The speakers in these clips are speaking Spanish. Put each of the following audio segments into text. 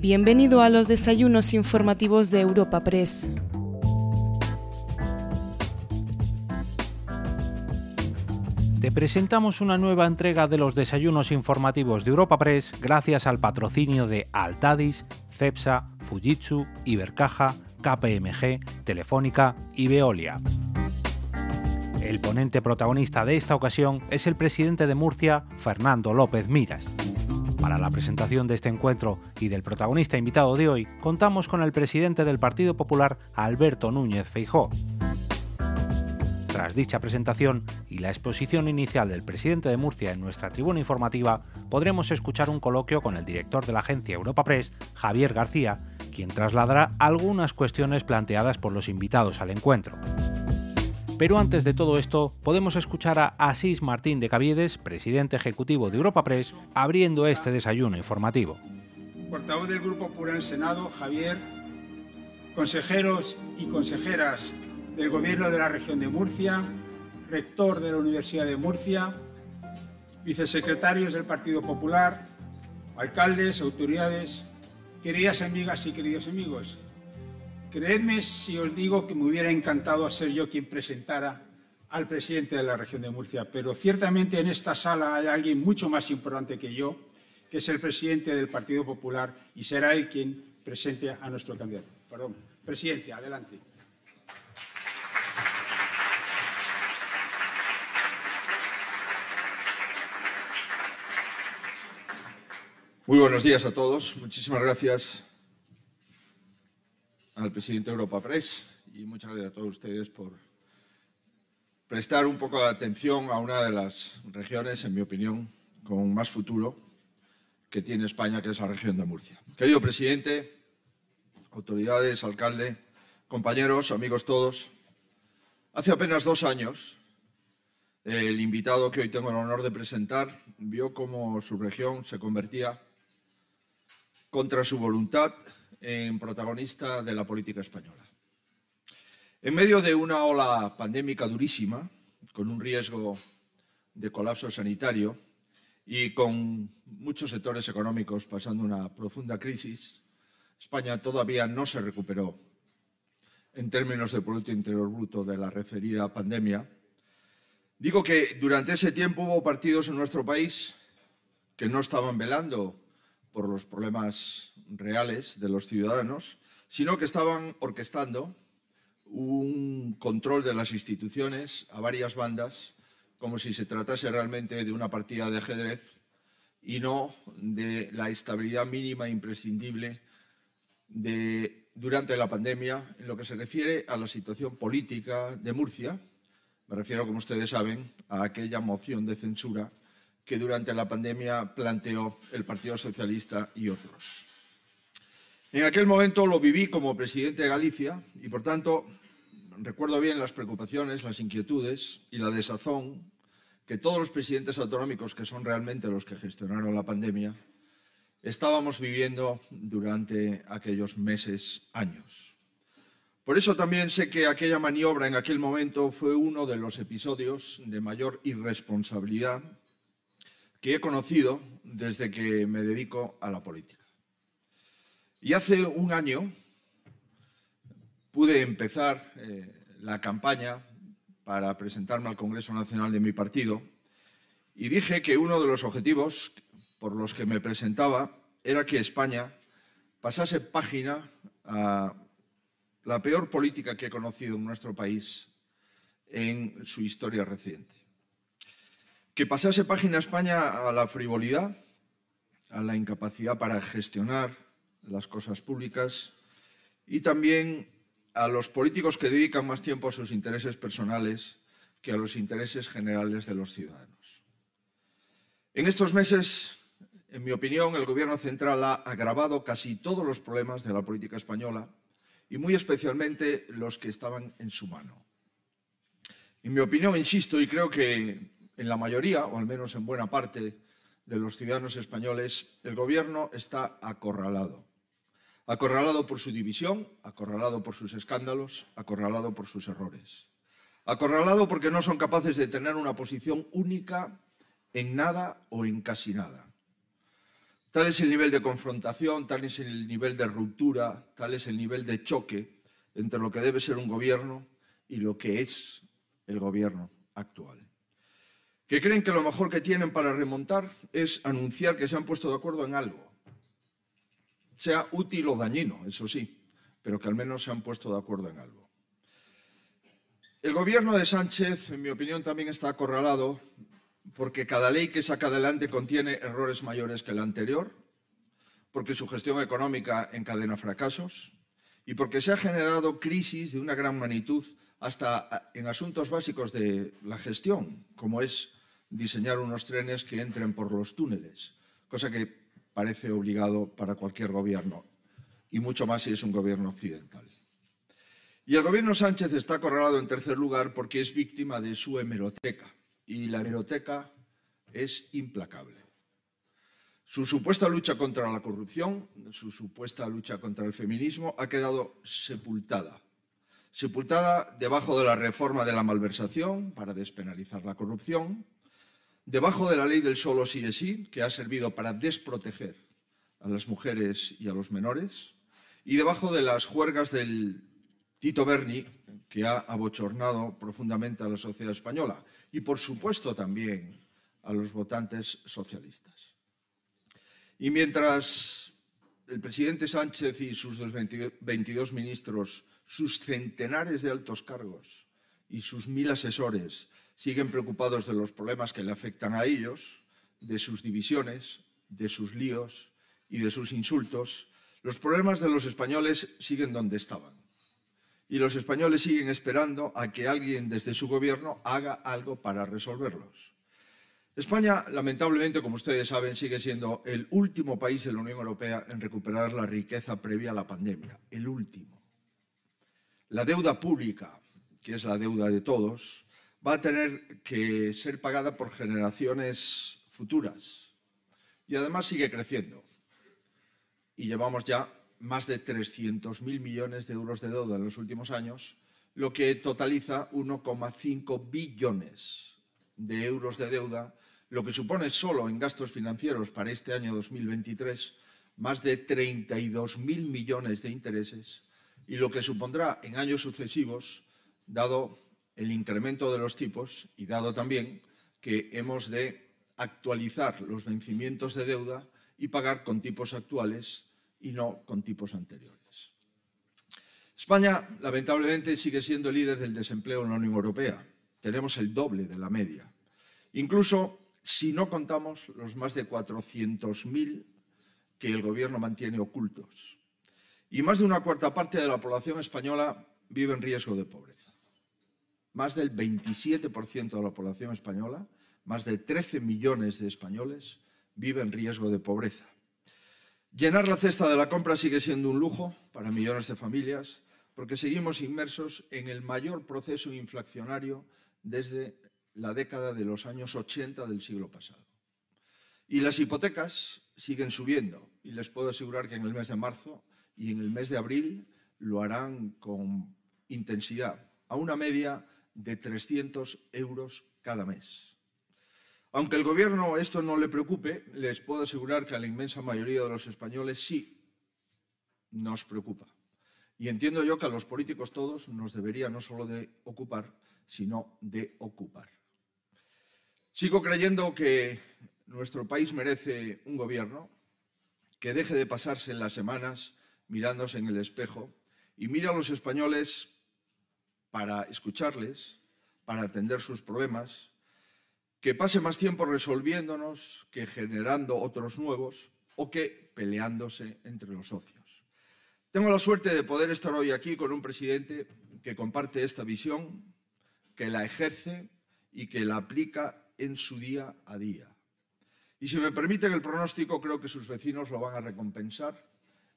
Bienvenido a los desayunos informativos de Europa Press. Te presentamos una nueva entrega de los desayunos informativos de Europa Press gracias al patrocinio de Altadis, Cepsa, Fujitsu, Ibercaja, KPMG, Telefónica y Veolia. El ponente protagonista de esta ocasión es el presidente de Murcia, Fernando López Miras. Para la presentación de este encuentro y del protagonista invitado de hoy, contamos con el presidente del Partido Popular, Alberto Núñez Feijó. Tras dicha presentación y la exposición inicial del presidente de Murcia en nuestra tribuna informativa, podremos escuchar un coloquio con el director de la agencia Europa Press, Javier García, quien trasladará algunas cuestiones planteadas por los invitados al encuentro. Pero antes de todo esto, podemos escuchar a Asís Martín de Caviedes, presidente ejecutivo de Europa Press, abriendo este desayuno informativo. Portavoz del Grupo Popular en Senado, Javier, consejeros y consejeras del Gobierno de la Región de Murcia, rector de la Universidad de Murcia, vicesecretarios del Partido Popular, alcaldes, autoridades, queridas amigas y queridos amigos. Creedme si os digo que me hubiera encantado ser yo quien presentara al presidente de la región de Murcia, pero ciertamente en esta sala hay alguien mucho más importante que yo, que es el presidente del Partido Popular y será él quien presente a nuestro candidato. Perdón, presidente, adelante. Muy buenos días a todos. Muchísimas gracias al presidente de Europa Press y muchas gracias a todos ustedes por prestar un poco de atención a una de las regiones, en mi opinión, con más futuro que tiene España, que es la región de Murcia. Querido presidente, autoridades, alcalde, compañeros, amigos todos, hace apenas dos años el invitado que hoy tengo el honor de presentar vio cómo su región se convertía contra su voluntad en protagonista de la política española. En medio de una ola pandémica durísima, con un riesgo de colapso sanitario y con muchos sectores económicos pasando una profunda crisis, España todavía no se recuperó en términos de Producto Interior Bruto de la referida pandemia. Digo que durante ese tiempo hubo partidos en nuestro país que no estaban velando por los problemas reales de los ciudadanos, sino que estaban orquestando un control de las instituciones a varias bandas, como si se tratase realmente de una partida de ajedrez y no de la estabilidad mínima e imprescindible durante la pandemia en lo que se refiere a la situación política de Murcia. Me refiero, como ustedes saben, a aquella moción de censura que durante la pandemia planteó el Partido Socialista y otros. En aquel momento lo viví como presidente de Galicia y, por tanto, recuerdo bien las preocupaciones, las inquietudes y la desazón que todos los presidentes autonómicos, que son realmente los que gestionaron la pandemia, estábamos viviendo durante aquellos meses, años. Por eso también sé que aquella maniobra en aquel momento fue uno de los episodios de mayor irresponsabilidad que he conocido desde que me dedico a la política. Y hace un año pude empezar eh, la campaña para presentarme al Congreso Nacional de mi partido y dije que uno de los objetivos por los que me presentaba era que España pasase página a la peor política que he conocido en nuestro país en su historia reciente que pasase página España a la frivolidad, a la incapacidad para gestionar las cosas públicas y también a los políticos que dedican más tiempo a sus intereses personales que a los intereses generales de los ciudadanos. En estos meses, en mi opinión, el Gobierno central ha agravado casi todos los problemas de la política española y muy especialmente los que estaban en su mano. En mi opinión, insisto, y creo que en la mayoría, o al menos en buena parte de los ciudadanos españoles, el gobierno está acorralado. Acorralado por su división, acorralado por sus escándalos, acorralado por sus errores. Acorralado porque no son capaces de tener una posición única en nada o en casi nada. Tal es el nivel de confrontación, tal es el nivel de ruptura, tal es el nivel de choque entre lo que debe ser un gobierno y lo que es el gobierno actual. Que creen que lo mejor que tienen para remontar es anunciar que se han puesto de acuerdo en algo, sea útil o dañino, eso sí, pero que al menos se han puesto de acuerdo en algo. El gobierno de Sánchez, en mi opinión, también está acorralado porque cada ley que saca adelante contiene errores mayores que la anterior, porque su gestión económica encadena fracasos y porque se ha generado crisis de una gran magnitud hasta en asuntos básicos de la gestión, como es diseñar unos trenes que entren por los túneles, cosa que parece obligado para cualquier gobierno, y mucho más si es un gobierno occidental. Y el gobierno Sánchez está acorralado en tercer lugar porque es víctima de su hemeroteca y la hemeroteca es implacable. Su supuesta lucha contra la corrupción, su supuesta lucha contra el feminismo ha quedado sepultada. Sepultada debajo de la reforma de la malversación para despenalizar la corrupción, debajo de la ley del solo sí sí, que ha servido para desproteger a las mujeres y a los menores, y debajo de las juergas del Tito Berni, que ha abochornado profundamente a la sociedad española y, por supuesto, también a los votantes socialistas. Y mientras el presidente Sánchez y sus 22 ministros, sus centenares de altos cargos y sus mil asesores siguen preocupados de los problemas que le afectan a ellos, de sus divisiones, de sus líos y de sus insultos, los problemas de los españoles siguen donde estaban y los españoles siguen esperando a que alguien desde su gobierno haga algo para resolverlos. España, lamentablemente, como ustedes saben, sigue siendo el último país de la Unión Europea en recuperar la riqueza previa a la pandemia, el último. La deuda pública, que es la deuda de todos, va a tener que ser pagada por generaciones futuras y además sigue creciendo. Y llevamos ya más de 300.000 millones de euros de deuda en los últimos años, lo que totaliza 1,5 billones de euros de deuda, lo que supone solo en gastos financieros para este año 2023 más de 32.000 millones de intereses y lo que supondrá en años sucesivos, dado el incremento de los tipos y dado también que hemos de actualizar los vencimientos de deuda y pagar con tipos actuales y no con tipos anteriores. España, lamentablemente, sigue siendo líder del desempleo en la Unión Europea. Tenemos el doble de la media. Incluso si no contamos los más de 400.000 que el Gobierno mantiene ocultos. Y más de una cuarta parte de la población española vive en riesgo de pobreza. Más del 27% de la población española, más de 13 millones de españoles, vive en riesgo de pobreza. Llenar la cesta de la compra sigue siendo un lujo para millones de familias porque seguimos inmersos en el mayor proceso inflacionario desde la década de los años 80 del siglo pasado. Y las hipotecas siguen subiendo y les puedo asegurar que en el mes de marzo y en el mes de abril lo harán con intensidad, a una media de 300 euros cada mes. Aunque el Gobierno esto no le preocupe, les puedo asegurar que a la inmensa mayoría de los españoles sí nos preocupa. Y entiendo yo que a los políticos todos nos debería no solo de ocupar, sino de ocupar. Sigo creyendo que nuestro país merece un gobierno que deje de pasarse las semanas mirándose en el espejo y mire a los españoles para escucharles, para atender sus problemas, que pase más tiempo resolviéndonos que generando otros nuevos o que peleándose entre los socios. Tengo la suerte de poder estar hoy aquí con un presidente que comparte esta visión, que la ejerce y que la aplica en su día a día. Y si me permiten el pronóstico, creo que sus vecinos lo van a recompensar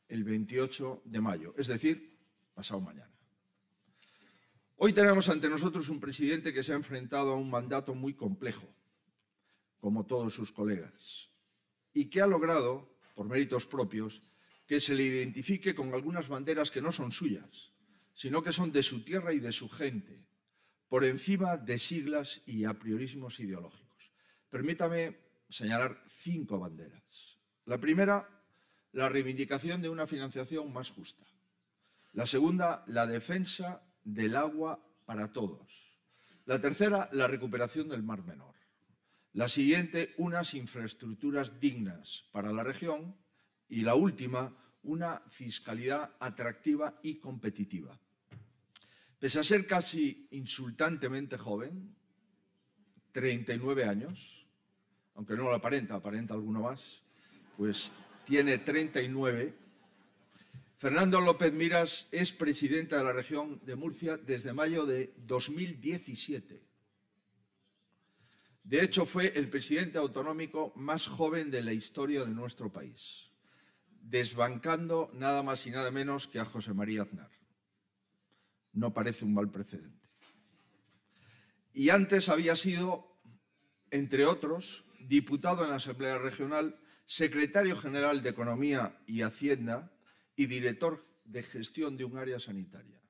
el 28 de mayo, es decir, pasado mañana. Hoy tenemos ante nosotros un presidente que se ha enfrentado a un mandato muy complejo, como todos sus colegas, y que ha logrado, por méritos propios, que se le identifique con algunas banderas que no son suyas, sino que son de su tierra y de su gente, por encima de siglas y apriorismos ideológicos. Permítame señalar cinco banderas. La primera, la reivindicación de una financiación más justa. La segunda, la defensa del agua para todos. La tercera, la recuperación del Mar Menor. La siguiente, unas infraestructuras dignas para la región. Y la última, una fiscalidad atractiva y competitiva. Pese a ser casi insultantemente joven, 39 años, aunque no lo aparenta, aparenta alguno más, pues tiene 39. Fernando López Miras es presidente de la región de Murcia desde mayo de 2017. De hecho, fue el presidente autonómico más joven de la historia de nuestro país, desbancando nada más y nada menos que a José María Aznar. No parece un mal precedente. Y antes había sido, entre otros, diputado en la Asamblea Regional, secretario general de Economía y Hacienda y director de gestión de un área sanitaria.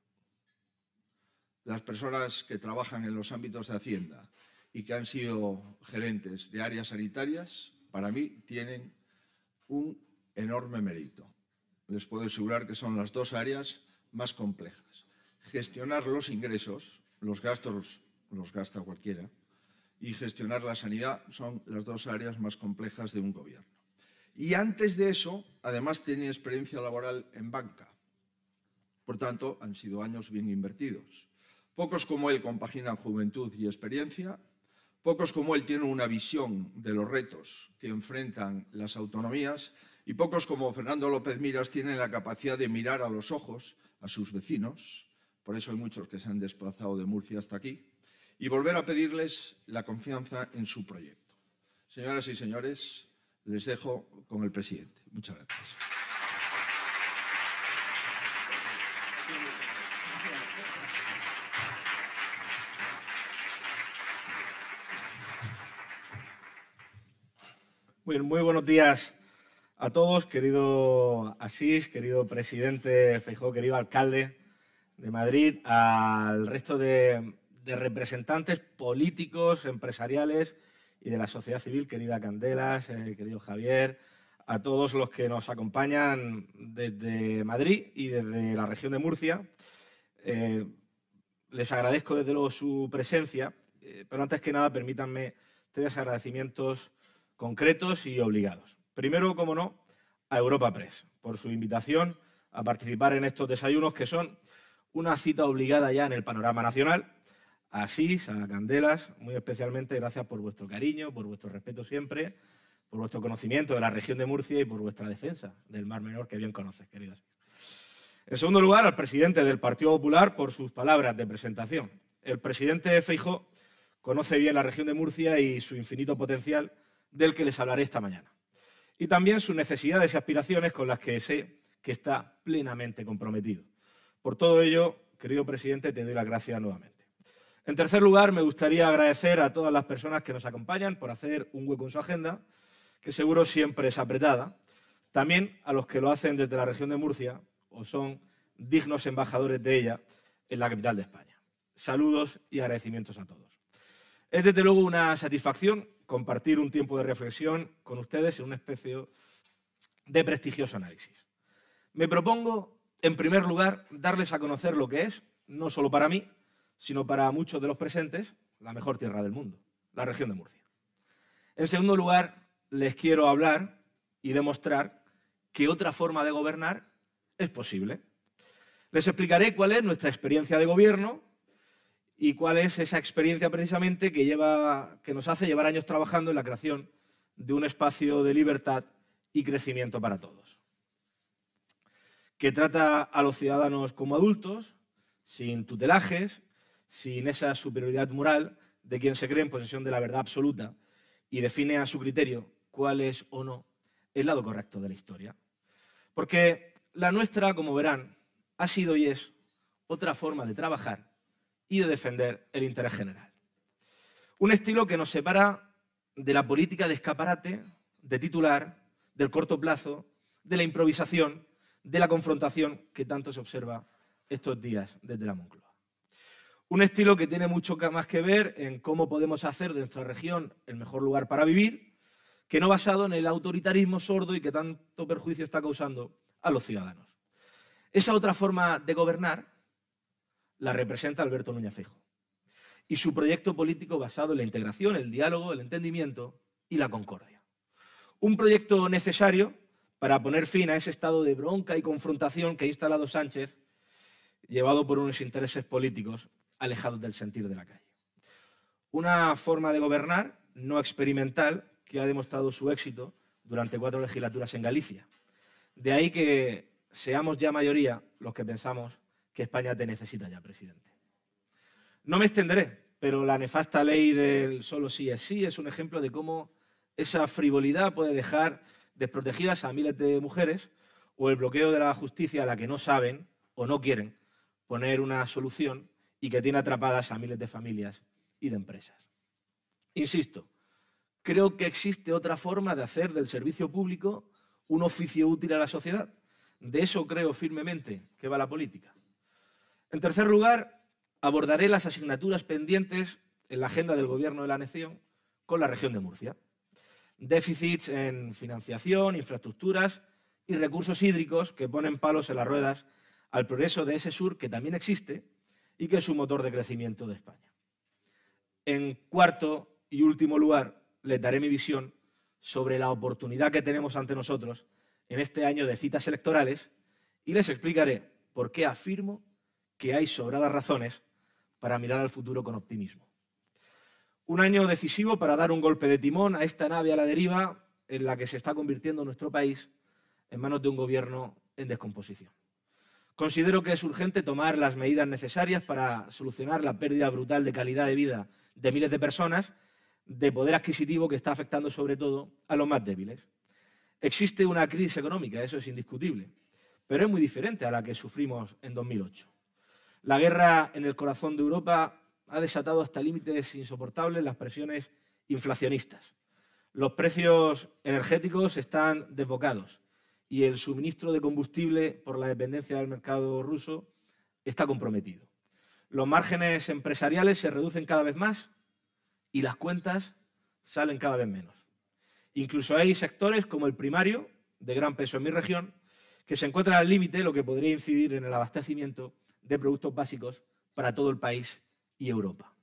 Las personas que trabajan en los ámbitos de Hacienda y que han sido gerentes de áreas sanitarias, para mí tienen un enorme mérito. Les puedo asegurar que son las dos áreas más complejas. Gestionar los ingresos, los gastos los gasta cualquiera, y gestionar la sanidad son las dos áreas más complejas de un gobierno. Y antes de eso, además, tiene experiencia laboral en banca. Por tanto, han sido años bien invertidos. Pocos como él compaginan juventud y experiencia Pocos como él tienen una visión de los retos que enfrentan las autonomías y pocos como Fernando López Miras tienen la capacidad de mirar a los ojos a sus vecinos, por eso hay muchos que se han desplazado de Murcia hasta aquí, y volver a pedirles la confianza en su proyecto. Señoras y señores, les dejo con el presidente. Muchas gracias. Muy, buenos días a todos, querido Asís, querido presidente Feijó, querido alcalde de Madrid, al resto de, representantes políticos, empresariales y de la sociedad civil, querida Candelas, eh, querido Javier, a todos los que nos acompañan desde Madrid y desde la región de Murcia. Eh, les agradezco desde luego su presencia, eh, pero antes que nada permítanme tres agradecimientos concretos y obligados. Primero, como no, a Europa Press, por su invitación a participar en estos desayunos que son una cita obligada ya en el panorama nacional. A SIS, a Candelas, muy especialmente gracias por vuestro cariño, por vuestro respeto siempre, por vuestro conocimiento de la región de Murcia y por vuestra defensa del Mar Menor que bien conoces, queridos. En segundo lugar, al presidente del Partido Popular por sus palabras de presentación. El presidente Feijó conoce bien la región de Murcia y su infinito potencial del que les hablaré esta mañana. Y también sus necesidades y aspiraciones con las que sé que está plenamente comprometido. Por todo ello, querido presidente, te doy las gracias nuevamente. En tercer lugar, me gustaría agradecer a todas las personas que nos acompañan por hacer un hueco en su agenda, que seguro siempre es apretada. También a los que lo hacen desde la región de Murcia o son dignos embajadores de ella en la capital de España. Saludos y agradecimientos a todos. Es desde luego una satisfacción compartir un tiempo de reflexión con ustedes en una especie de prestigioso análisis. Me propongo, en primer lugar, darles a conocer lo que es, no solo para mí, sino para muchos de los presentes, la mejor tierra del mundo, la región de Murcia. En segundo lugar, les quiero hablar y demostrar que otra forma de gobernar es posible. Les explicaré cuál es nuestra experiencia de gobierno y cuál es esa experiencia precisamente que, lleva, que nos hace llevar años trabajando en la creación de un espacio de libertad y crecimiento para todos, que trata a los ciudadanos como adultos, sin tutelajes, sin esa superioridad moral de quien se cree en posesión de la verdad absoluta y define a su criterio cuál es o no el lado correcto de la historia. Porque la nuestra, como verán, ha sido y es otra forma de trabajar y de defender el interés general. Un estilo que nos separa de la política de escaparate, de titular, del corto plazo, de la improvisación, de la confrontación que tanto se observa estos días desde la Moncloa. Un estilo que tiene mucho más que ver en cómo podemos hacer de nuestra región el mejor lugar para vivir, que no basado en el autoritarismo sordo y que tanto perjuicio está causando a los ciudadanos. Esa otra forma de gobernar la representa Alberto Núñez Feijóo y su proyecto político basado en la integración, el diálogo, el entendimiento y la concordia. Un proyecto necesario para poner fin a ese estado de bronca y confrontación que ha instalado Sánchez, llevado por unos intereses políticos alejados del sentir de la calle. Una forma de gobernar no experimental que ha demostrado su éxito durante cuatro legislaturas en Galicia. De ahí que seamos ya mayoría los que pensamos que España te necesita ya, presidente. No me extenderé, pero la nefasta ley del solo sí es sí es un ejemplo de cómo esa frivolidad puede dejar desprotegidas a miles de mujeres o el bloqueo de la justicia a la que no saben o no quieren poner una solución y que tiene atrapadas a miles de familias y de empresas. Insisto, creo que existe otra forma de hacer del servicio público un oficio útil a la sociedad. De eso creo firmemente que va la política. En tercer lugar, abordaré las asignaturas pendientes en la agenda del Gobierno de la Nación con la región de Murcia. Déficits en financiación, infraestructuras y recursos hídricos que ponen palos en las ruedas al progreso de ese sur que también existe y que es un motor de crecimiento de España. En cuarto y último lugar, les daré mi visión sobre la oportunidad que tenemos ante nosotros en este año de citas electorales y les explicaré por qué afirmo que hay sobradas razones para mirar al futuro con optimismo. Un año decisivo para dar un golpe de timón a esta nave a la deriva en la que se está convirtiendo nuestro país en manos de un gobierno en descomposición. Considero que es urgente tomar las medidas necesarias para solucionar la pérdida brutal de calidad de vida de miles de personas, de poder adquisitivo que está afectando sobre todo a los más débiles. Existe una crisis económica, eso es indiscutible, pero es muy diferente a la que sufrimos en 2008. La guerra en el corazón de Europa ha desatado hasta límites insoportables las presiones inflacionistas. Los precios energéticos están desbocados y el suministro de combustible por la dependencia del mercado ruso está comprometido. Los márgenes empresariales se reducen cada vez más y las cuentas salen cada vez menos. Incluso hay sectores como el primario, de gran peso en mi región, que se encuentran al límite, lo que podría incidir en el abastecimiento de productos básicos para todo el país y Europa.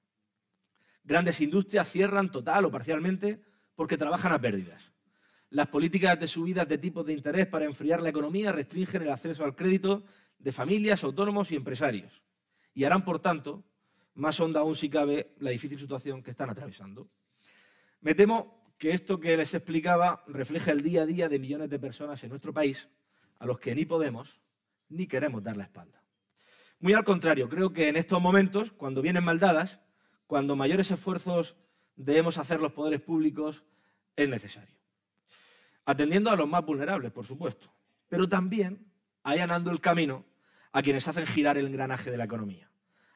Grandes industrias cierran total o parcialmente porque trabajan a pérdidas. Las políticas de subidas de tipos de interés para enfriar la economía restringen el acceso al crédito de familias, autónomos y empresarios y harán, por tanto, más honda aún si cabe la difícil situación que están atravesando. Me temo que esto que les explicaba refleja el día a día de millones de personas en nuestro país a los que ni podemos ni queremos dar la espalda. Muy al contrario, creo que en estos momentos, cuando vienen maldadas, cuando mayores esfuerzos debemos hacer los poderes públicos, es necesario. Atendiendo a los más vulnerables, por supuesto, pero también allanando el camino a quienes hacen girar el engranaje de la economía.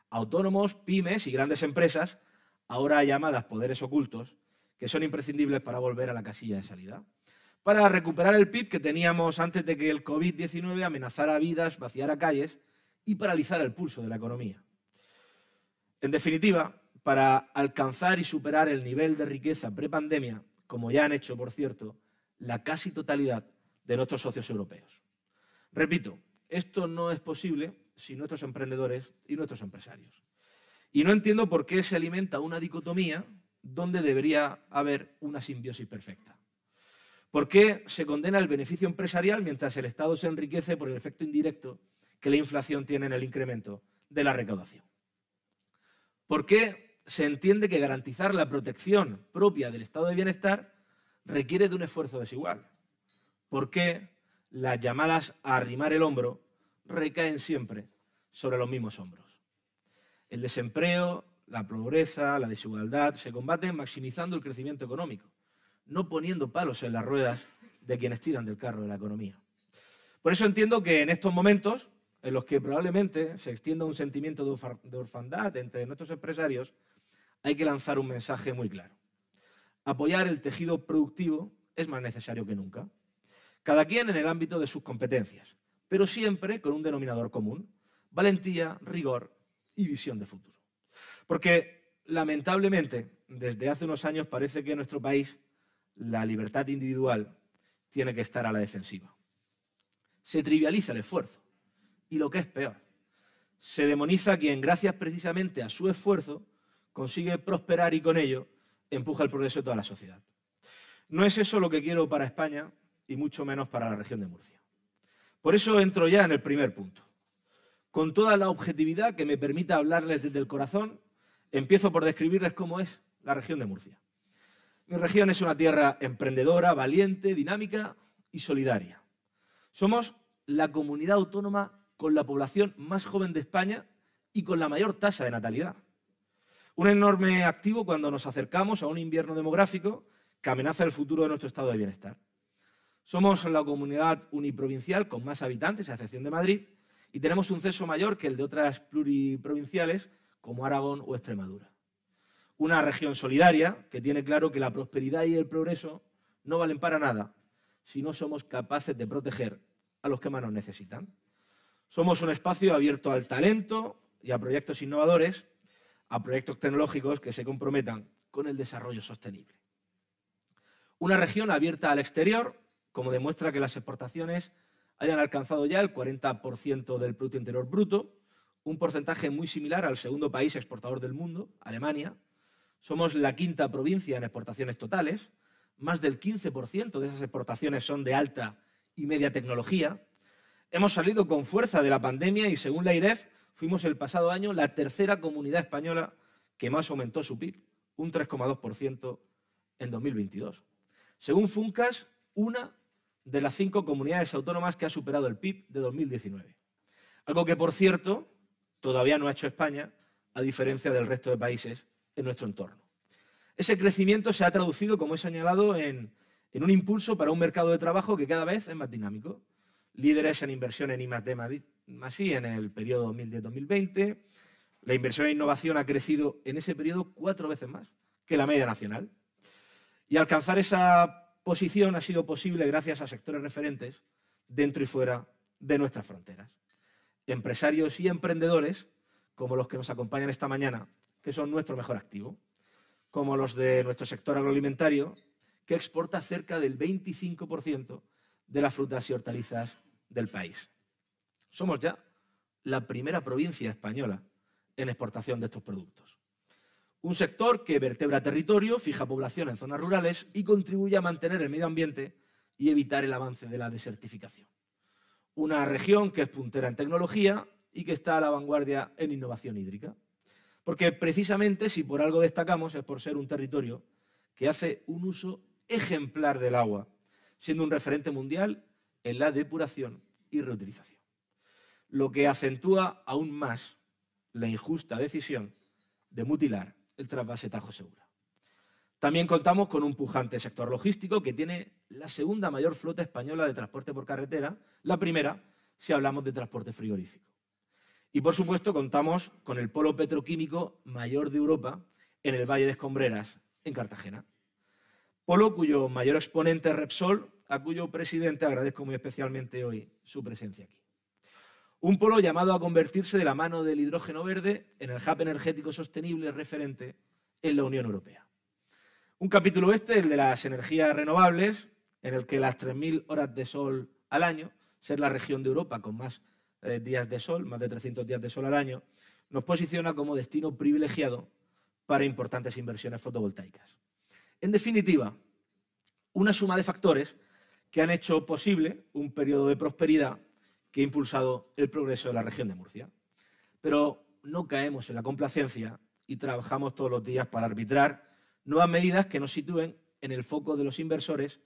Autónomos, pymes y grandes empresas, ahora llamadas poderes ocultos, que son imprescindibles para volver a la casilla de salida. Para recuperar el PIB que teníamos antes de que el COVID-19 amenazara vidas, vaciara calles y paralizar el pulso de la economía. En definitiva, para alcanzar y superar el nivel de riqueza prepandemia, como ya han hecho, por cierto, la casi totalidad de nuestros socios europeos. Repito, esto no es posible sin nuestros emprendedores y nuestros empresarios. Y no entiendo por qué se alimenta una dicotomía donde debería haber una simbiosis perfecta. ¿Por qué se condena el beneficio empresarial mientras el Estado se enriquece por el efecto indirecto que la inflación tiene en el incremento de la recaudación. ¿Por qué se entiende que garantizar la protección propia del estado de bienestar requiere de un esfuerzo desigual? ¿Por qué las llamadas a arrimar el hombro recaen siempre sobre los mismos hombros? El desempleo, la pobreza, la desigualdad se combaten maximizando el crecimiento económico, no poniendo palos en las ruedas de quienes tiran del carro de la economía. Por eso entiendo que en estos momentos en los que probablemente se extienda un sentimiento de orfandad entre nuestros empresarios, hay que lanzar un mensaje muy claro. Apoyar el tejido productivo es más necesario que nunca. Cada quien en el ámbito de sus competencias, pero siempre con un denominador común, valentía, rigor y visión de futuro. Porque, lamentablemente, desde hace unos años parece que nuestro país la libertad individual tiene que estar a la defensiva. Se trivializa el esfuerzo y lo que es peor, se demoniza a quien, gracias precisamente a su esfuerzo, consigue prosperar y con ello empuja el progreso de toda la sociedad. No es eso lo que quiero para España y mucho menos para la región de Murcia. Por eso entro ya en el primer punto. Con toda la objetividad que me permita hablarles desde el corazón, empiezo por describirles cómo es la región de Murcia. Mi región es una tierra emprendedora, valiente, dinámica y solidaria. Somos la comunidad autónoma con la población más joven de España y con la mayor tasa de natalidad. Un enorme activo cuando nos acercamos a un invierno demográfico que amenaza el futuro de nuestro estado de bienestar. Somos la comunidad uniprovincial con más habitantes, a excepción de Madrid, y tenemos un censo mayor que el de otras pluriprovinciales como Aragón o Extremadura. Una región solidaria que tiene claro que la prosperidad y el progreso no valen para nada si no somos capaces de proteger a los que más nos necesitan. Somos un espacio abierto al talento y a proyectos innovadores, a proyectos tecnológicos que se comprometan con el desarrollo sostenible. Una región abierta al exterior como demuestra que las exportaciones hayan alcanzado ya el 40% del Producto Interior Bruto, un porcentaje muy similar al segundo país exportador del mundo, Alemania. Somos la quinta provincia en exportaciones totales, más del 15% de esas exportaciones son de alta y media tecnología. Hemos salido con fuerza de la pandemia y según la IREF fuimos el pasado año la tercera comunidad española que más aumentó su PIB, un 3,2% en 2022. Según Funcas, una de las cinco comunidades autónomas que ha superado el PIB de 2019. Algo que, por cierto, todavía no ha hecho España, a diferencia del resto de países en nuestro entorno. Ese crecimiento se ha traducido, como he señalado, en, un impulso para un mercado de trabajo que cada vez es más dinámico. Líderes en inversión en I+D en el periodo 2010-2020. La inversión en innovación ha crecido en ese periodo cuatro veces más que la media nacional. Y alcanzar esa posición ha sido posible gracias a sectores referentes dentro y fuera de nuestras fronteras. Empresarios y emprendedores, como los que nos acompañan esta mañana, que son nuestro mejor activo, como los de nuestro sector agroalimentario, que exporta cerca del 25% de las frutas y hortalizas del país. Somos ya la primera provincia española en exportación de estos productos. Un sector que vertebra territorio, fija población en zonas rurales y contribuye a mantener el medio ambiente y evitar el avance de la desertificación. Una región que es puntera en tecnología y que está a la vanguardia en innovación hídrica. Porque precisamente si por algo destacamos es por ser un territorio que hace un uso ejemplar del agua, siendo un referente mundial en la depuración y reutilización. Lo que acentúa aún más la injusta decisión de mutilar el trasvase Tajo Segura. También contamos con un pujante sector logístico que tiene la segunda mayor flota española de transporte por carretera, la primera si hablamos de transporte frigorífico. Y por supuesto contamos con el polo petroquímico mayor de Europa en el Valle de Escombreras, en Cartagena. Polo cuyo mayor exponente es Repsol, a cuyo presidente agradezco muy especialmente hoy su presencia aquí. Un polo llamado a convertirse de la mano del hidrógeno verde en el hub energético sostenible referente en la Unión Europea. Un capítulo este, el de las energías renovables, en el que las 3.000 horas de sol al año, ser la región de Europa con más eh, días de sol, más de 300 días de sol al año, nos posiciona como destino privilegiado para importantes inversiones fotovoltaicas. En definitiva, una suma de factores que han hecho posible un periodo de prosperidad que ha impulsado el progreso de la región de Murcia. Pero no caemos en la complacencia y trabajamos todos los días para arbitrar nuevas medidas que nos sitúen en el foco de los inversores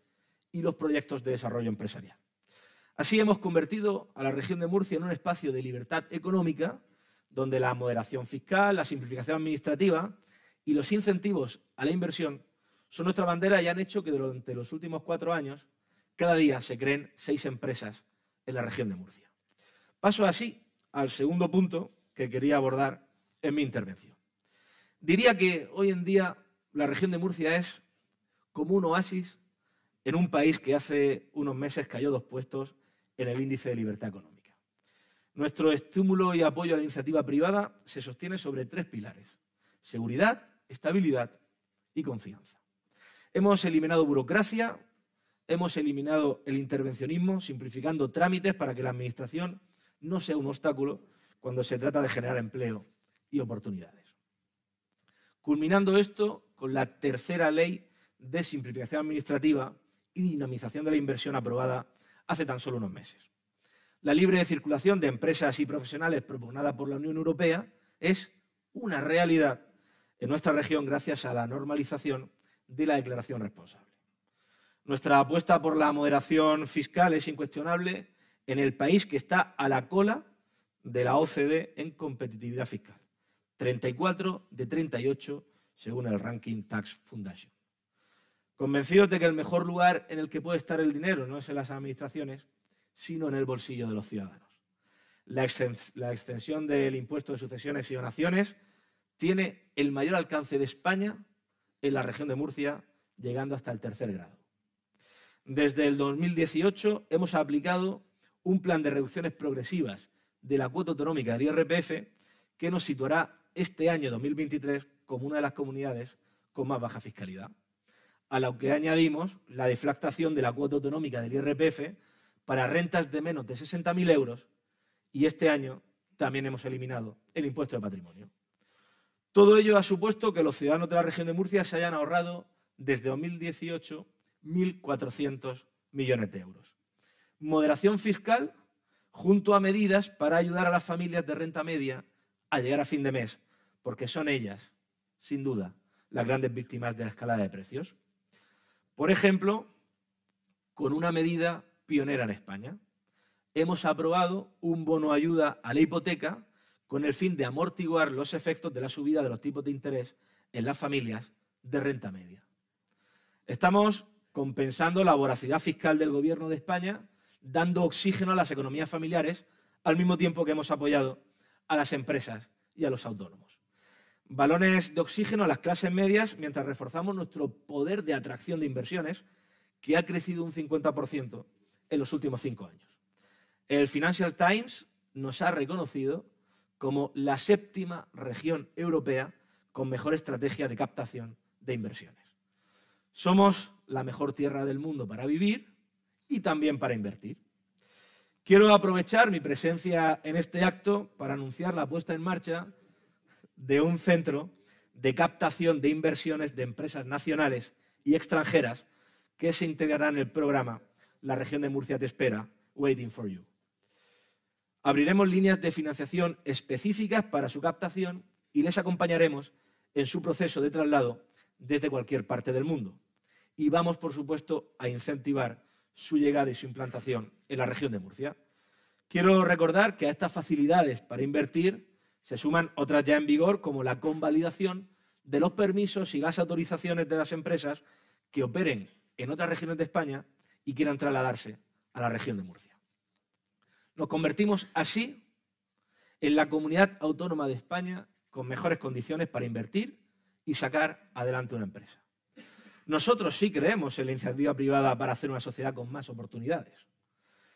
y los proyectos de desarrollo empresarial. Así hemos convertido a la región de Murcia en un espacio de libertad económica donde la moderación fiscal, la simplificación administrativa y los incentivos a la inversión son nuestra bandera y han hecho que durante los últimos cuatro años cada día se creen seis empresas en la región de Murcia. Paso así al segundo punto que quería abordar en mi intervención. Diría que hoy en día la región de Murcia es como un oasis en un país que hace unos meses cayó dos puestos en el índice de libertad económica. Nuestro estímulo y apoyo a la iniciativa privada se sostiene sobre tres pilares. Seguridad, estabilidad y confianza. Hemos eliminado burocracia, hemos eliminado el intervencionismo, simplificando trámites para que la Administración no sea un obstáculo cuando se trata de generar empleo y oportunidades. Culminando esto con la tercera ley de simplificación administrativa y dinamización de la inversión aprobada hace tan solo unos meses. La libre circulación de empresas y profesionales propugnada por la Unión Europea es una realidad en nuestra región gracias a la normalización de la declaración responsable. Nuestra apuesta por la moderación fiscal es incuestionable en el país que está a la cola de la OCDE en competitividad fiscal. 34 de 38 según el ranking Tax Foundation. Convencidos de que el mejor lugar en el que puede estar el dinero no es en las administraciones, sino en el bolsillo de los ciudadanos. La, extensión del impuesto de sucesiones y donaciones tiene el mayor alcance de España en la región de Murcia, llegando hasta el tercer grado. Desde el 2018 hemos aplicado un plan de reducciones progresivas de la cuota autonómica del IRPF que nos situará este año 2023 como una de las comunidades con más baja fiscalidad. A lo que añadimos la deflactación de la cuota autonómica del IRPF para rentas de menos de 60.000 euros y este año también hemos eliminado el impuesto de patrimonio. Todo ello ha supuesto que los ciudadanos de la región de Murcia se hayan ahorrado desde 2018 1.400 millones de euros moderación fiscal junto a medidas para ayudar a las familias de renta media a llegar a fin de mes, porque son ellas, sin duda, las grandes víctimas de la escalada de precios. Por ejemplo, con una medida pionera en España, hemos aprobado un bono ayuda a la hipoteca con el fin de amortiguar los efectos de la subida de los tipos de interés en las familias de renta media. Estamos compensando la voracidad fiscal del Gobierno de España dando oxígeno a las economías familiares al mismo tiempo que hemos apoyado a las empresas y a los autónomos. Balones de oxígeno a las clases medias mientras reforzamos nuestro poder de atracción de inversiones, que ha crecido un 50% en los últimos cinco años. El Financial Times nos ha reconocido como la séptima región europea con mejor estrategia de captación de inversiones. Somos la mejor tierra del mundo para vivir y también para invertir. Quiero aprovechar mi presencia en este acto para anunciar la puesta en marcha de un centro de captación de inversiones de empresas nacionales y extranjeras que se integrará en el programa La región de Murcia te espera, Waiting for You. Abriremos líneas de financiación específicas para su captación y les acompañaremos en su proceso de traslado desde cualquier parte del mundo. Y vamos, por supuesto, a incentivar su llegada y su implantación en la región de Murcia. Quiero recordar que a estas facilidades para invertir se suman otras ya en vigor, como la convalidación de los permisos y las autorizaciones de las empresas que operen en otras regiones de España y quieran trasladarse a la región de Murcia. Nos convertimos así en la comunidad autónoma de España con mejores condiciones para invertir y sacar adelante una empresa. Nosotros sí creemos en la iniciativa privada para hacer una sociedad con más oportunidades.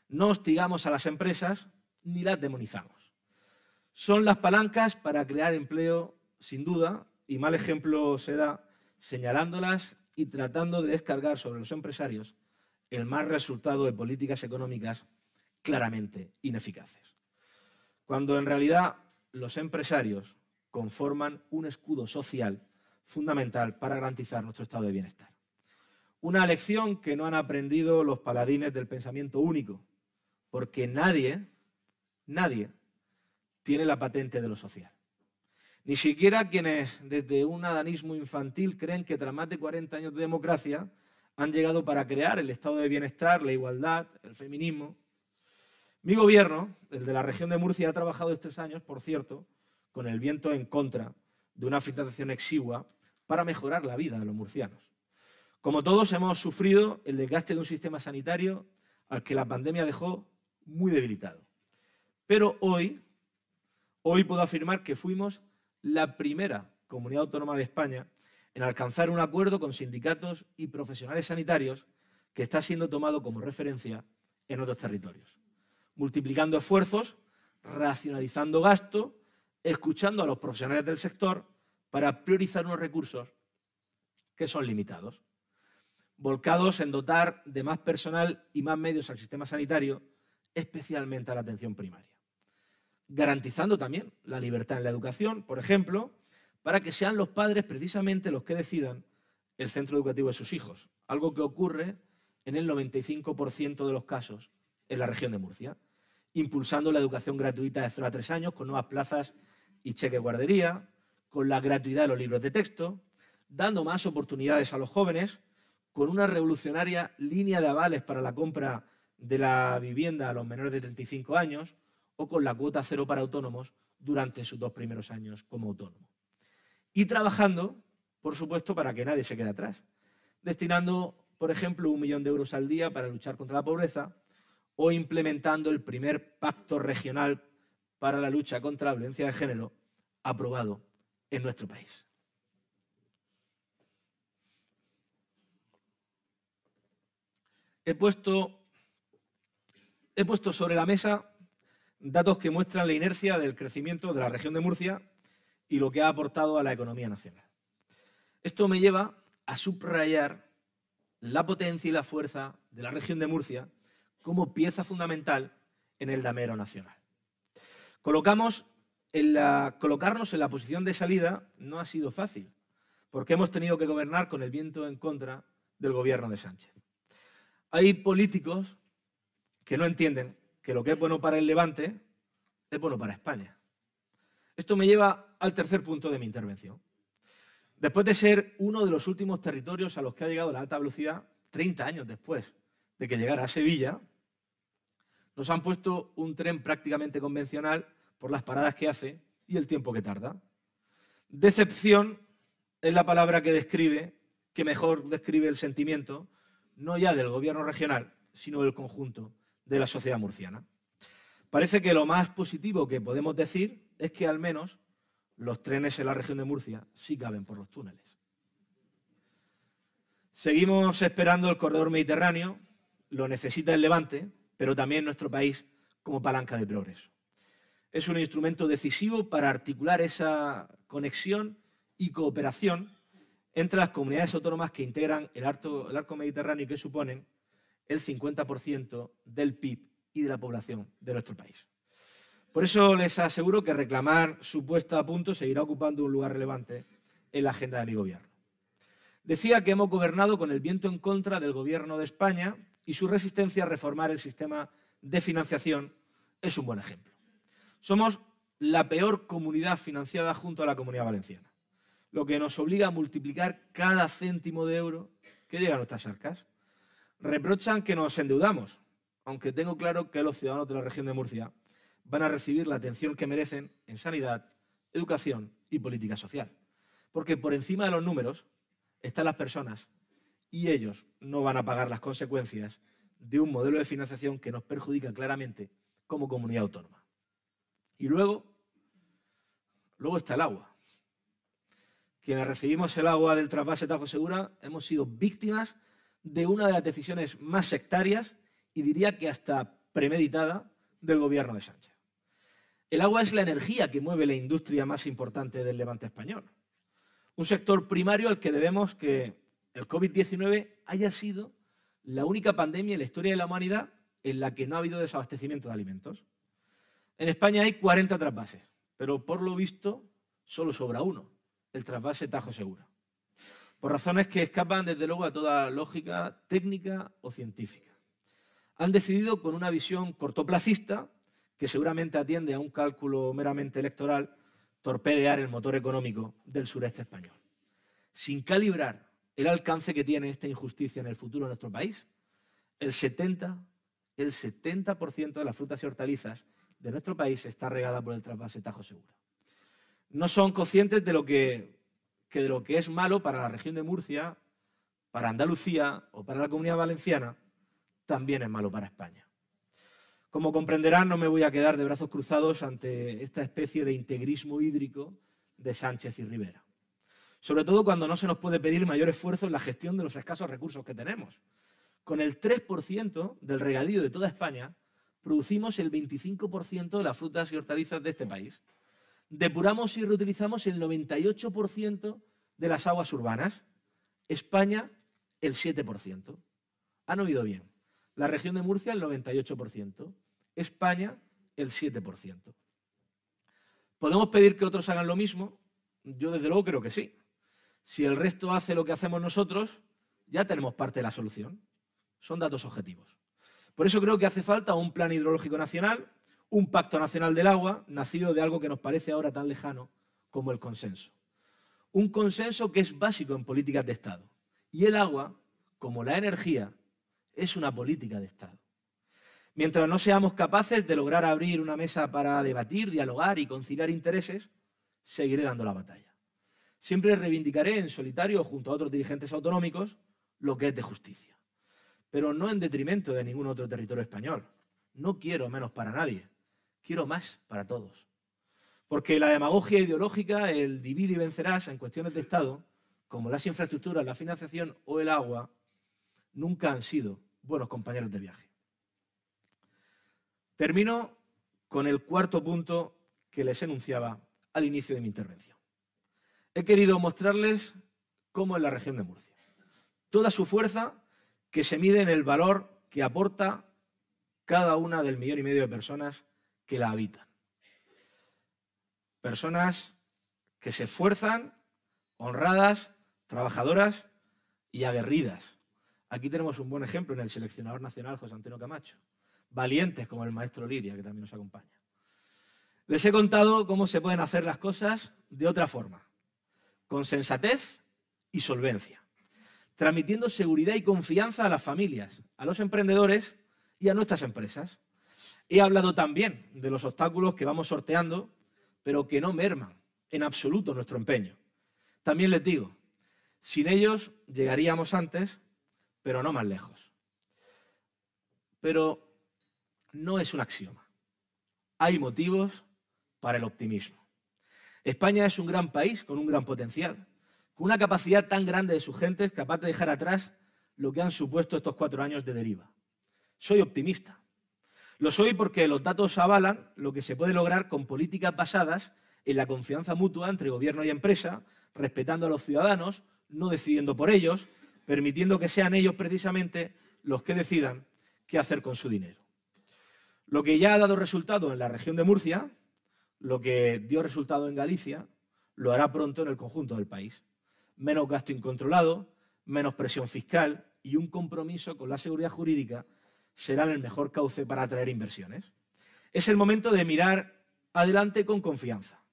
No hostigamos a las empresas ni las demonizamos. Son las palancas para crear empleo, sin duda, y mal ejemplo se da señalándolas y tratando de descargar sobre los empresarios el mal resultado de políticas económicas claramente ineficaces. Cuando en realidad los empresarios conforman un escudo social fundamental para garantizar nuestro estado de bienestar. Una lección que no han aprendido los paladines del pensamiento único, porque nadie, nadie tiene la patente de lo social. Ni siquiera quienes desde un adanismo infantil creen que tras más de 40 años de democracia han llegado para crear el estado de bienestar, la igualdad, el feminismo. Mi gobierno, el de la región de Murcia, ha trabajado estos años, por cierto, con el viento en contra de una financiación exigua para mejorar la vida de los murcianos. Como todos hemos sufrido el desgaste de un sistema sanitario al que la pandemia dejó muy debilitado. Pero hoy, hoy puedo afirmar que fuimos la primera comunidad autónoma de España en alcanzar un acuerdo con sindicatos y profesionales sanitarios que está siendo tomado como referencia en otros territorios, multiplicando esfuerzos, racionalizando gasto, escuchando a los profesionales del sector para priorizar unos recursos que son limitados. volcados en dotar de más personal y más medios al sistema sanitario, especialmente a la atención primaria. Garantizando también la libertad en la educación, por ejemplo, para que sean los padres precisamente los que decidan el centro educativo de sus hijos, algo que ocurre en el 95% de los casos en la región de Murcia, impulsando la educación gratuita de 0 a 3 años con nuevas plazas y cheque guardería, con la gratuidad de los libros de texto, dando más oportunidades a los jóvenes, con una revolucionaria línea de avales para la compra de la vivienda a los menores de 35 años o con la cuota cero para autónomos durante sus dos primeros años como autónomo. Y trabajando, por supuesto, para que nadie se quede atrás, destinando, por ejemplo, un millón de euros al día para luchar contra la pobreza o implementando el primer pacto regional para la lucha contra la violencia de género aprobado en nuestro país. He puesto, he puesto sobre la mesa datos que muestran la inercia del crecimiento de la región de Murcia y lo que ha aportado a la economía nacional. Esto me lleva a subrayar la potencia y la fuerza de la región de Murcia como pieza fundamental en el damero nacional. Colocamos en colocarnos en la posición de salida no ha sido fácil, porque hemos tenido que gobernar con el viento en contra del gobierno de Sánchez. Hay políticos que no entienden que lo que es bueno para el Levante es bueno para España. Esto me lleva al tercer punto de mi intervención. Después de ser uno de los últimos territorios a los que ha llegado la alta velocidad, 30 años después de que llegara a Sevilla, nos han puesto un tren prácticamente convencional por las paradas que hace y el tiempo que tarda. Decepción es la palabra que describe, que mejor describe el sentimiento, no ya del gobierno regional, sino del conjunto de la sociedad murciana. Parece que lo más positivo que podemos decir es que al menos los trenes en la región de Murcia sí caben por los túneles. Seguimos esperando el corredor mediterráneo, lo necesita el Levante, pero también nuestro país como palanca de progreso. Es un instrumento decisivo para articular esa conexión y cooperación entre las comunidades autónomas que integran el arco, mediterráneo y que suponen el 50% del PIB y de la población de nuestro país. Por eso les aseguro que reclamar su puesta a punto seguirá ocupando un lugar relevante en la agenda de mi gobierno. Decía que hemos gobernado con el viento en contra del gobierno de España y su resistencia a reformar el sistema de financiación es un buen ejemplo. Somos la peor comunidad financiada junto a la comunidad valenciana, lo que nos obliga a multiplicar cada céntimo de euro que llega a nuestras arcas. Reprochan que nos endeudamos, aunque tengo claro que los ciudadanos de la región de Murcia van a recibir la atención que merecen en sanidad, educación y política social. Porque por encima de los números están las personas y ellos no van a pagar las consecuencias de un modelo de financiación que nos perjudica claramente como comunidad autónoma. Y luego, luego está el agua. Quienes recibimos el agua del trasvase Tajo Segura hemos sido víctimas de una de las decisiones más sectarias y diría que hasta premeditada del gobierno de Sánchez. El agua es la energía que mueve la industria más importante del levante español. Un sector primario al que debemos que el COVID-19 haya sido la única pandemia en la historia de la humanidad en la que no ha habido desabastecimiento de alimentos. En España hay 40 trasvases, pero por lo visto solo sobra uno, el trasvase Tajo Segura, por razones que escapan desde luego a toda lógica técnica o científica. Han decidido con una visión cortoplacista que seguramente atiende a un cálculo meramente electoral, torpedear el motor económico del sureste español, sin calibrar el alcance que tiene esta injusticia en el futuro de nuestro país. El 70, el 70% de las frutas y hortalizas de nuestro país está regada por el trasvase Tajo Segura. No son conscientes de lo que, de lo que es malo para la región de Murcia, para Andalucía o para la comunidad valenciana, también es malo para España. Como comprenderán, no me voy a quedar de brazos cruzados ante esta especie de integrismo hídrico de Sánchez y Rivera. Sobre todo cuando no se nos puede pedir mayor esfuerzo en la gestión de los escasos recursos que tenemos. Con el 3% del regadío de toda España, producimos el 25% de las frutas y hortalizas de este país. Depuramos y reutilizamos el 98% de las aguas urbanas. España el 7%. Han oído bien. La región de Murcia el 98%. España el 7%. ¿Podemos pedir que otros hagan lo mismo? Yo desde luego creo que sí. Si el resto hace lo que hacemos nosotros, ya tenemos parte de la solución. Son datos objetivos. Por eso creo que hace falta un plan hidrológico nacional, un pacto nacional del agua, nacido de algo que nos parece ahora tan lejano como el consenso. Un consenso que es básico en políticas de Estado. Y el agua, como la energía, es una política de Estado. Mientras no seamos capaces de lograr abrir una mesa para debatir, dialogar y conciliar intereses, seguiré dando la batalla. Siempre reivindicaré en solitario junto a otros dirigentes autonómicos lo que es de justicia, pero no en detrimento de ningún otro territorio español. No quiero menos para nadie, quiero más para todos. Porque la demagogia ideológica, el divide y vencerás en cuestiones de Estado, como las infraestructuras, la financiación o el agua, nunca han sido buenos compañeros de viaje. Termino con el cuarto punto que les enunciaba al inicio de mi intervención. He querido mostrarles cómo es la región de Murcia. Toda su fuerza que se mide en el valor que aporta cada una del millón y medio de personas que la habitan. Personas que se esfuerzan, honradas, trabajadoras y aguerridas. Aquí tenemos un buen ejemplo en el seleccionador nacional José Antonio Camacho. Valientes como el maestro Liria, que también nos acompaña. Les he contado cómo se pueden hacer las cosas de otra forma, con sensatez y solvencia, transmitiendo seguridad y confianza a las familias, a los emprendedores y a nuestras empresas. He hablado también de los obstáculos que vamos sorteando, pero que no merman en absoluto nuestro empeño. También les digo, sin ellos llegaríamos antes, pero no más lejos. Pero no es un axioma. Hay motivos para el optimismo. España es un gran país con un gran potencial, una capacidad tan grande de sus gentes capaz de dejar atrás lo que han supuesto estos cuatro años de deriva. Soy optimista. Lo soy porque los datos avalan lo que se puede lograr con políticas basadas en la confianza mutua entre gobierno y empresa, respetando a los ciudadanos, no decidiendo por ellos, permitiendo que sean ellos precisamente los que decidan qué hacer con su dinero. Lo que ya ha dado resultado en la región de Murcia lo que dio resultado en Galicia lo hará pronto en el conjunto del país. Menos gasto incontrolado, menos presión fiscal y un compromiso con la seguridad jurídica serán el mejor cauce para atraer inversiones. Es el momento de mirar adelante con confianza,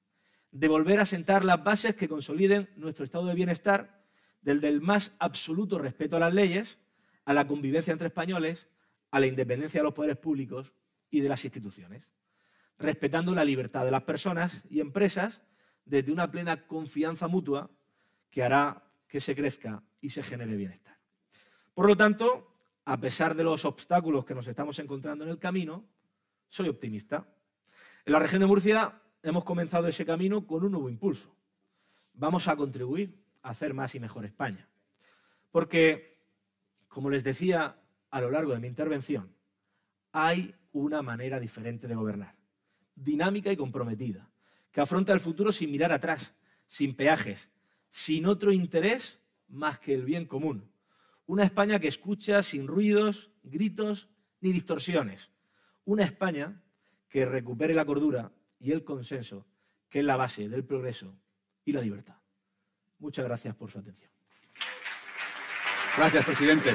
de volver a sentar las bases que consoliden nuestro estado de bienestar, del del más absoluto respeto a las leyes, a la convivencia entre españoles, a la independencia de los poderes públicos y de las instituciones respetando la libertad de las personas y empresas desde una plena confianza mutua que hará que se crezca y se genere bienestar. Por lo tanto, a pesar de los obstáculos que nos estamos encontrando en el camino, soy optimista. En la región de Murcia hemos comenzado ese camino con un nuevo impulso. Vamos a contribuir a hacer más y mejor España. Porque, como les decía a lo largo de mi intervención, hay una manera diferente de gobernar dinámica y comprometida, que afronta el futuro sin mirar atrás, sin peajes, sin otro interés más que el bien común. Una España que escucha sin ruidos, gritos ni distorsiones. Una España que recupere la cordura y el consenso, que es la base del progreso y la libertad. Muchas gracias por su atención. Gracias, presidente.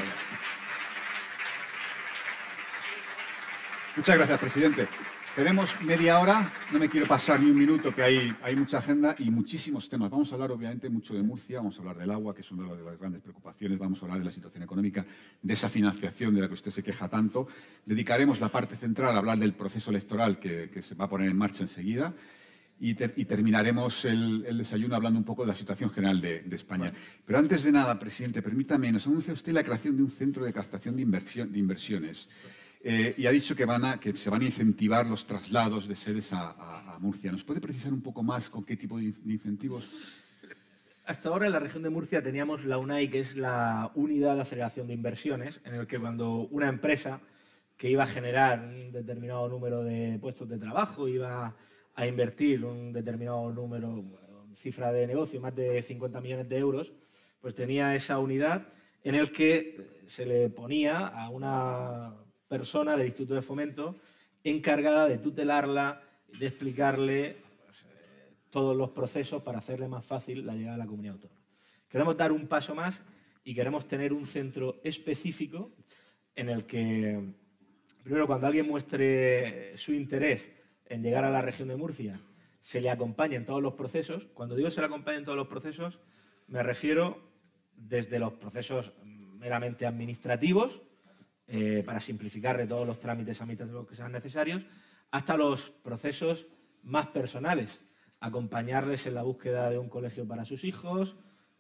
Muchas gracias, presidente. Tenemos media hora, no me quiero pasar ni un minuto, que hay, hay mucha agenda y muchísimos temas. Vamos a hablar obviamente mucho de Murcia, vamos a hablar del agua, que es una de las grandes preocupaciones, vamos a hablar de la situación económica, de esa financiación de la que usted se queja tanto. Dedicaremos la parte central a hablar del proceso electoral que, se va a poner en marcha enseguida. Y, terminaremos el, desayuno hablando un poco de la situación general de, España. Pero antes de nada, presidente, permítame, nos anuncia usted la creación de un centro de captación de, inversión, de inversiones. Eh, y ha dicho que, van a, se van a incentivar los traslados de sedes a, Murcia. ¿Nos puede precisar un poco más con qué tipo de incentivos? Hasta ahora en la región de Murcia teníamos la UNAI, que es la Unidad de Aceleración de Inversiones, en el que cuando una empresa que iba a generar un determinado número de puestos de trabajo, iba a invertir un determinado número, cifra de negocio, más de 50 millones de euros, pues tenía esa unidad en el que se le ponía a una persona del Instituto de Fomento encargada de tutelarla, de explicarle eh, todos los procesos para hacerle más fácil la llegada a la comunidad autónoma. Queremos dar un paso más y queremos tener un centro específico en el que, primero, cuando alguien muestre su interés en llegar a la región de Murcia, se le acompañe en todos los procesos. Cuando digo se le acompañe en todos los procesos, me refiero desde los procesos meramente administrativos, eh, para simplificarle todos los trámites administrativos que sean necesarios, hasta los procesos más personales, acompañarles en la búsqueda de un colegio para sus hijos,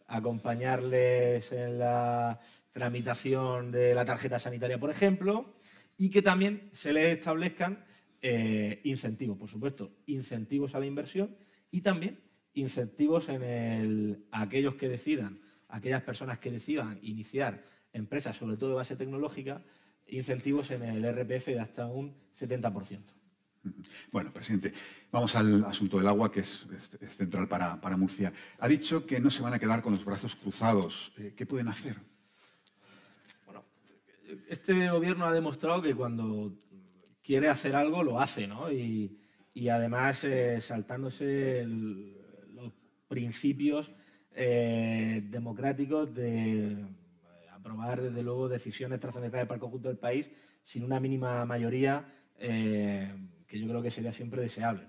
acompañarles en la tramitación de la tarjeta sanitaria, por ejemplo, y que también se les establezcan eh, incentivos, por supuesto, incentivos a la inversión y también incentivos en a aquellos que decidan, aquellas personas que decidan iniciar empresas, sobre todo de base tecnológica, incentivos en el RPF de hasta un 70%. Bueno, presidente, vamos al asunto del agua, que es, central para, Murcia. Ha dicho que no se van a quedar con los brazos cruzados. Eh, ¿Qué pueden hacer? Bueno, este gobierno ha demostrado que cuando quiere hacer algo, lo hace, ¿no? Y, además eh, saltándose los principios eh, democráticos de aprobar, desde luego, decisiones trascendentales para el conjunto del país sin una mínima mayoría que yo creo que sería siempre deseable.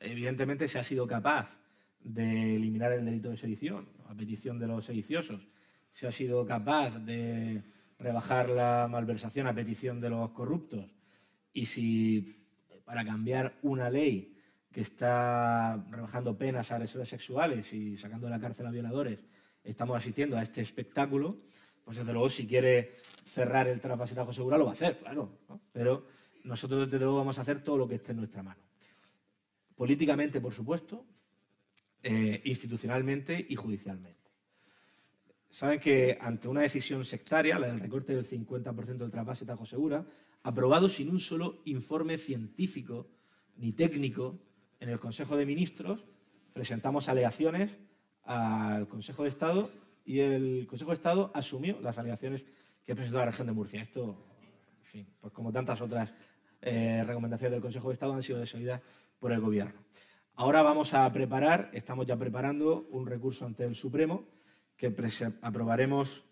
Evidentemente se ha sido capaz de eliminar el delito de sedición a petición de los sediciosos. Se ha sido capaz de rebajar la malversación a petición de los corruptos y si para cambiar una ley que está rebajando penas a agresores sexuales y sacando de la cárcel a violadores, estamos asistiendo a este espectáculo, pues desde luego si quiere cerrar el trasvasetajo seguro lo va a hacer, claro. Pero nosotros desde luego vamos a hacer todo lo que esté en nuestra mano. Políticamente, por supuesto, eh, institucionalmente y judicialmente. Saben que ante una decisión sectaria, la del recorte del 50% del trasvase Tajo Segura, aprobado sin un solo informe científico ni técnico en el Consejo de Ministros, presentamos alegaciones al Consejo de Estado y el Consejo de Estado asumió las alegaciones que presentó la región de Murcia. Esto, en fin, pues como tantas otras eh, recomendaciones del Consejo de Estado han sido desoídas por el Gobierno. Ahora vamos a preparar, estamos ya preparando un recurso ante el Supremo que aprobaremos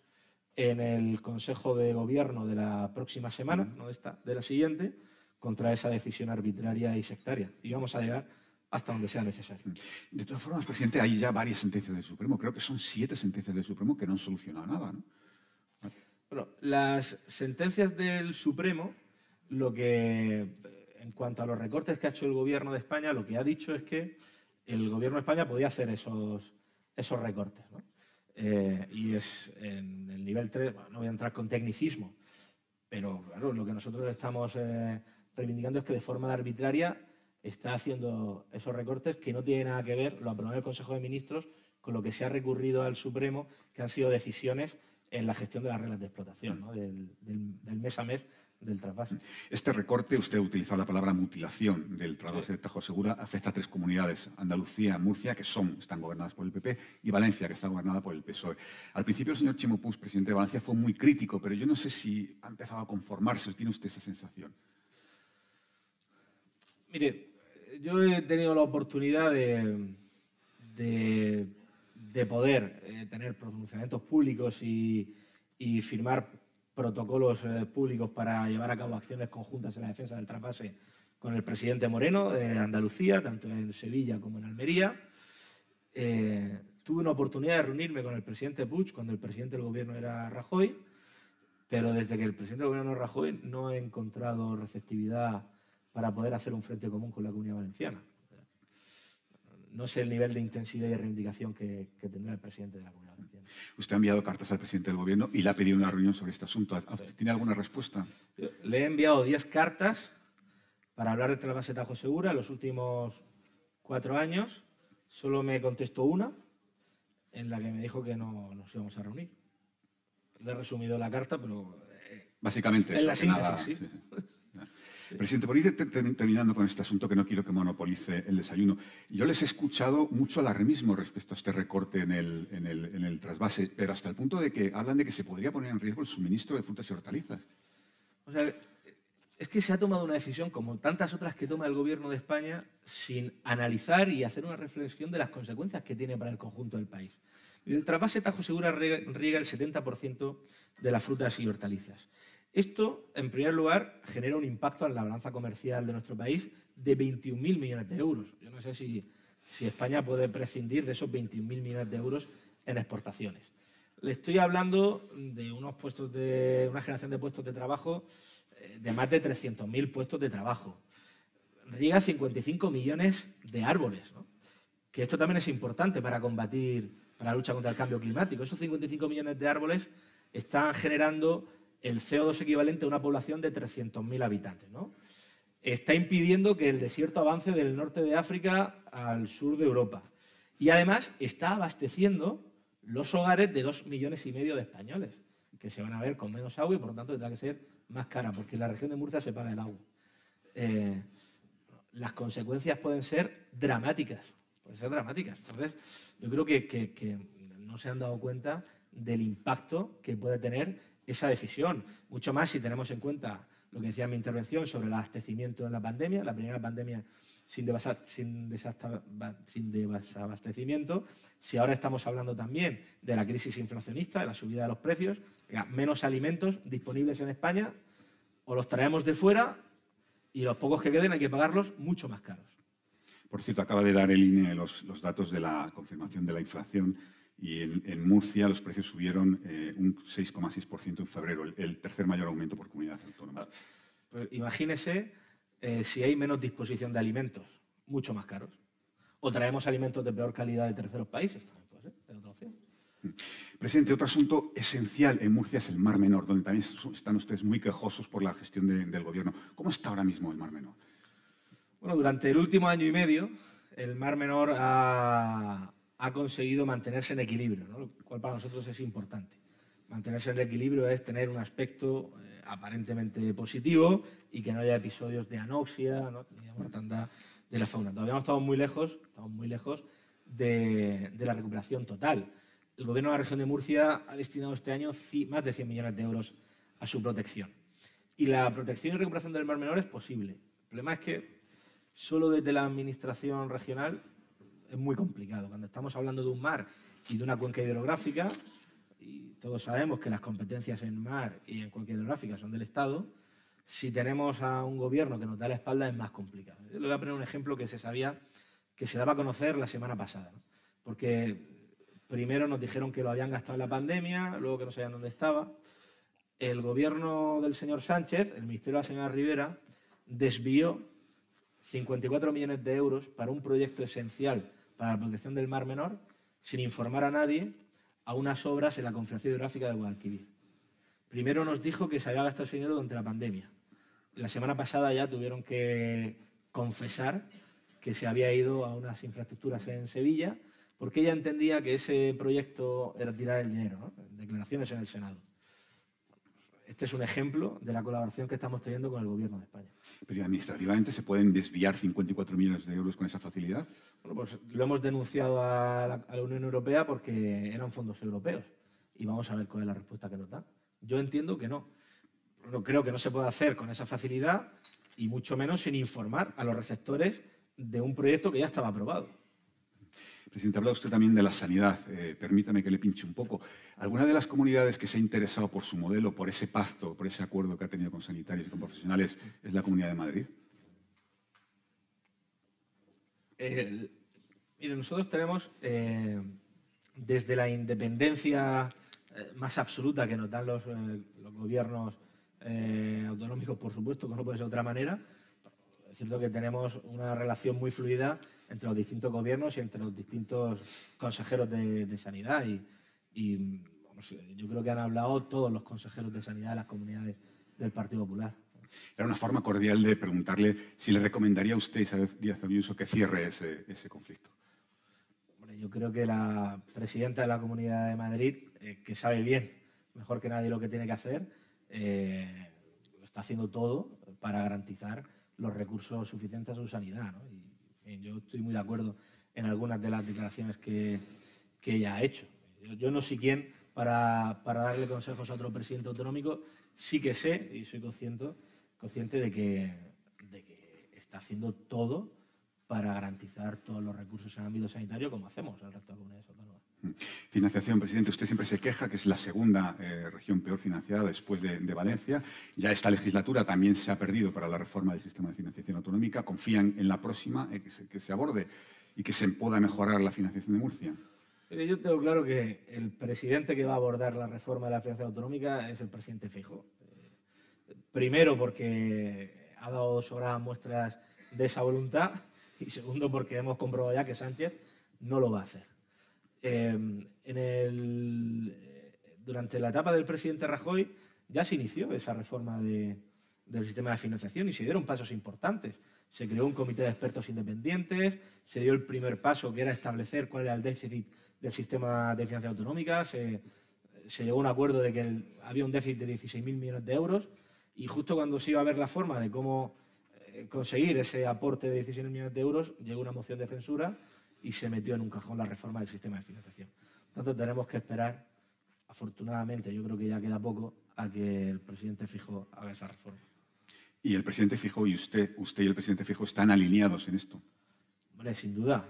en el Consejo de Gobierno de la próxima semana, no esta, de la siguiente, contra esa decisión arbitraria y sectaria. Y vamos a llegar hasta donde sea necesario. De todas formas, presidente, hay ya varias sentencias del Supremo. Creo que son siete sentencias del Supremo que no han solucionado nada. Bueno, las sentencias del Supremo, lo que, en cuanto a los recortes que ha hecho el Gobierno de España, lo que ha dicho es que el Gobierno de España podía hacer esos, esos recortes. ¿no? Eh, y es en el nivel 3, no voy a entrar con tecnicismo, pero claro, lo que nosotros estamos eh, reivindicando es que de forma arbitraria está haciendo esos recortes que no tienen nada que ver, lo aprobó el Consejo de Ministros, con lo que se ha recurrido al Supremo, que han sido decisiones en la gestión de las reglas de explotación, del mes a mes del trasvase. Este recorte, usted ha utilizado la palabra mutilación del trasvase de Tajo Segura, afecta a tres comunidades, Andalucía, Murcia, que son, están gobernadas por el PP, y Valencia, que está gobernada por el PSOE. Al principio el señor Chimo presidente de Valencia, fue muy crítico, pero yo no sé si ha empezado a conformarse, ¿tiene usted esa sensación? Mire, yo he tenido la oportunidad de, de, poder eh, tener pronunciamientos públicos y, y firmar protocolos eh, públicos para llevar a cabo acciones conjuntas en la defensa del trasvase con el presidente Moreno de Andalucía, tanto en Sevilla como en Almería. Eh, tuve una oportunidad de reunirme con el presidente Puig cuando el presidente del gobierno era Rajoy, pero desde que el presidente del gobierno era Rajoy no he encontrado receptividad para poder hacer un frente común con la comunidad valenciana. No sé el nivel de intensidad y reivindicación que, que tendrá el presidente de la comunidad valenciana. Usted ha enviado cartas al presidente del Gobierno y le ha pedido una reunión sobre este asunto. ¿Tiene alguna respuesta? Le he enviado 10 cartas para hablar de trasvase Tajo Segura en los últimos cuatro años. Solo me contestó una, en la que me dijo que no nos íbamos a reunir. Le he resumido la carta, pero... Eh, Básicamente en la síntesis, sí. Presidente, por ir terminando con este asunto que no quiero que monopolice el desayuno, yo les he escuchado mucho alarmismo respecto a este recorte en el, en el, trasvase, pero hasta el punto de que hablan de que se podría poner en riesgo el suministro de frutas y hortalizas. O sea, es que se ha tomado una decisión, como tantas otras que toma el Gobierno de España, sin analizar y hacer una reflexión de las consecuencias que tiene para el conjunto del país. El trasvase Tajo Segura riega el 70% de las frutas y hortalizas. Esto, en primer lugar, genera un impacto en la balanza comercial de nuestro país de 21.000 millones de euros. Yo no sé si, España puede prescindir de esos 21.000 millones de euros en exportaciones. Le estoy hablando de unos puestos de una generación de puestos de trabajo eh, de más de 300.000 puestos de trabajo. Riega 55 millones de árboles, que esto también es importante para combatir, para la lucha contra el cambio climático. Esos 55 millones de árboles están generando el CO2 equivalente a una población de 300.000 habitantes. ¿no? Está impidiendo que el desierto avance del norte de África al sur de Europa. Y además está abasteciendo los hogares de dos millones y medio de españoles, que se van a ver con menos agua y por lo tanto tendrá que ser más cara, porque en la región de Murcia se paga el agua. Eh, las consecuencias pueden ser dramáticas, pueden ser dramáticas. Entonces, yo creo que no se han dado cuenta del impacto que puede tener esa decisión. Mucho más si tenemos en cuenta lo que decía en mi intervención sobre el abastecimiento en la pandemia, la primera pandemia sin, sin, desabastecimiento, si ahora estamos hablando también de la crisis inflacionista, de la subida de los precios, menos alimentos disponibles en España, o los traemos de fuera y los pocos que queden hay que pagarlos mucho más caros. Por cierto, acaba de dar el INE los, los datos de la confirmación de la inflación y en, Murcia los precios subieron eh, un 6,6% en febrero, el, tercer mayor aumento por comunidad autónoma. Ah, pues imagínese eh, si hay menos disposición de alimentos, mucho más caros. O traemos alimentos de peor calidad de terceros países, pues, otra opción. Mm. Presidente, otro asunto esencial en Murcia es el Mar Menor, donde también están ustedes muy quejosos por la gestión del gobierno. ¿Cómo está ahora mismo el Mar Menor? Bueno, durante el último año y medio, el Mar Menor ha, ha conseguido mantenerse en equilibrio, lo cual para nosotros es importante. Mantenerse en equilibrio es tener un aspecto eh, aparentemente positivo y que no haya episodios de anoxia ni de mortandad de la fauna. Todavía estamos muy lejos, estamos muy lejos de, la recuperación total. El Gobierno de la región de Murcia ha destinado este año más de 100 millones de euros a su protección. Y la protección y recuperación del Mar Menor es posible. El problema es que solo desde la Administración regional es muy complicado. Cuando estamos hablando de un mar y de una cuenca hidrográfica, y todos sabemos que las competencias en mar y en cuenca hidrográfica son del Estado, si tenemos a un gobierno que nos da la espalda es más complicado. Yo le voy a poner un ejemplo que se sabía, que se daba a conocer la semana pasada. Porque primero nos dijeron que lo habían gastado en la pandemia, luego que no sabían dónde estaba. El gobierno del señor Sánchez, el ministerio de la señora Rivera, desvió 54 millones de euros para un proyecto esencial para la protección del Mar Menor sin informar a nadie a unas obras en la Confederación Hidrográfica de Guadalquivir. Primero nos dijo que se había gastado ese dinero durante la pandemia. La semana pasada ya tuvieron que confesar que se había ido a unas infraestructuras en Sevilla porque ella entendía que ese proyecto era tirar el dinero, declaraciones en el Senado. Este es un ejemplo de la colaboración que estamos teniendo con el Gobierno de España. Pero administrativamente se pueden desviar 54 millones de euros con esa facilidad. Bueno, pues lo hemos denunciado a la, Unión Europea porque eran fondos europeos y vamos a ver cuál es la respuesta que nos dan. Yo entiendo que no. Creo que no se puede hacer con esa facilidad y mucho menos sin informar a los receptores de un proyecto que ya estaba aprobado. Presidente, hablado usted también de la sanidad. Eh, permítame que le pinche un poco. ¿Alguna de las comunidades que se ha interesado por su modelo, por ese pacto, por ese acuerdo que ha tenido con sanitarios y con profesionales, es la Comunidad de Madrid? Eh, mire, nosotros tenemos, eh, desde la independencia más absoluta que nos dan los, los gobiernos autonómicos, por supuesto, que no puede ser de otra manera, es cierto que tenemos una relación muy fluida entre los distintos gobiernos y entre los distintos consejeros de, sanidad. Y, yo creo que han hablado todos los consejeros de sanidad de las comunidades del Partido Popular. Era una forma cordial de preguntarle si le recomendaría a usted, Isabel Díaz Ayuso, que cierre ese, conflicto. yo creo que la presidenta de la Comunidad de Madrid, eh, que sabe bien, mejor que nadie, lo que tiene que hacer, eh, está haciendo todo para garantizar los recursos suficientes a su sanidad. Y, yo estoy muy de acuerdo en algunas de las declaraciones que, que ella ha hecho. Yo, no sé quién para, para, darle consejos a otro presidente autonómico, sí que sé y soy consciente, consciente de, que, de que está haciendo todo para garantizar todos los recursos en el ámbito sanitario como hacemos el resto de comunidades autónomas. Mm. Financiación, presidente. Usted siempre se queja que es la segunda eh, región peor financiada después de, Valencia. Ya esta legislatura también se ha perdido para la reforma del sistema de financiación autonómica. ¿Confían en la próxima eh, que, se, aborde y que se pueda mejorar la financiación de Murcia? yo tengo claro que el presidente que va a abordar la reforma de la financiación autonómica es el presidente Fijo. Eh, primero porque ha dado sobradas muestras de esa voluntad y segundo porque hemos comprobado ya que Sánchez no lo va a hacer. Em, durante la etapa del presidente Rajoy ya se inició esa reforma del sistema de financiación y se dieron pasos importantes. Se creó un comité de expertos independientes, se dio el primer paso que era establecer cuál era el déficit del sistema de financiación autonómica, se, llegó a un acuerdo de que había un déficit de 16.000 millones de euros y justo cuando se iba a ver la forma de cómo eh, conseguir ese aporte de 16 millones de euros, llegó una moción de censura y se metió en un cajón la reforma del sistema de financiación. Por tanto, tenemos que esperar, afortunadamente, yo creo que ya queda poco, a que el presidente Fijo haga esa reforma. ¿Y el presidente Fijo y usted, usted y el presidente Fijo están alineados en esto? Hombre, sin duda.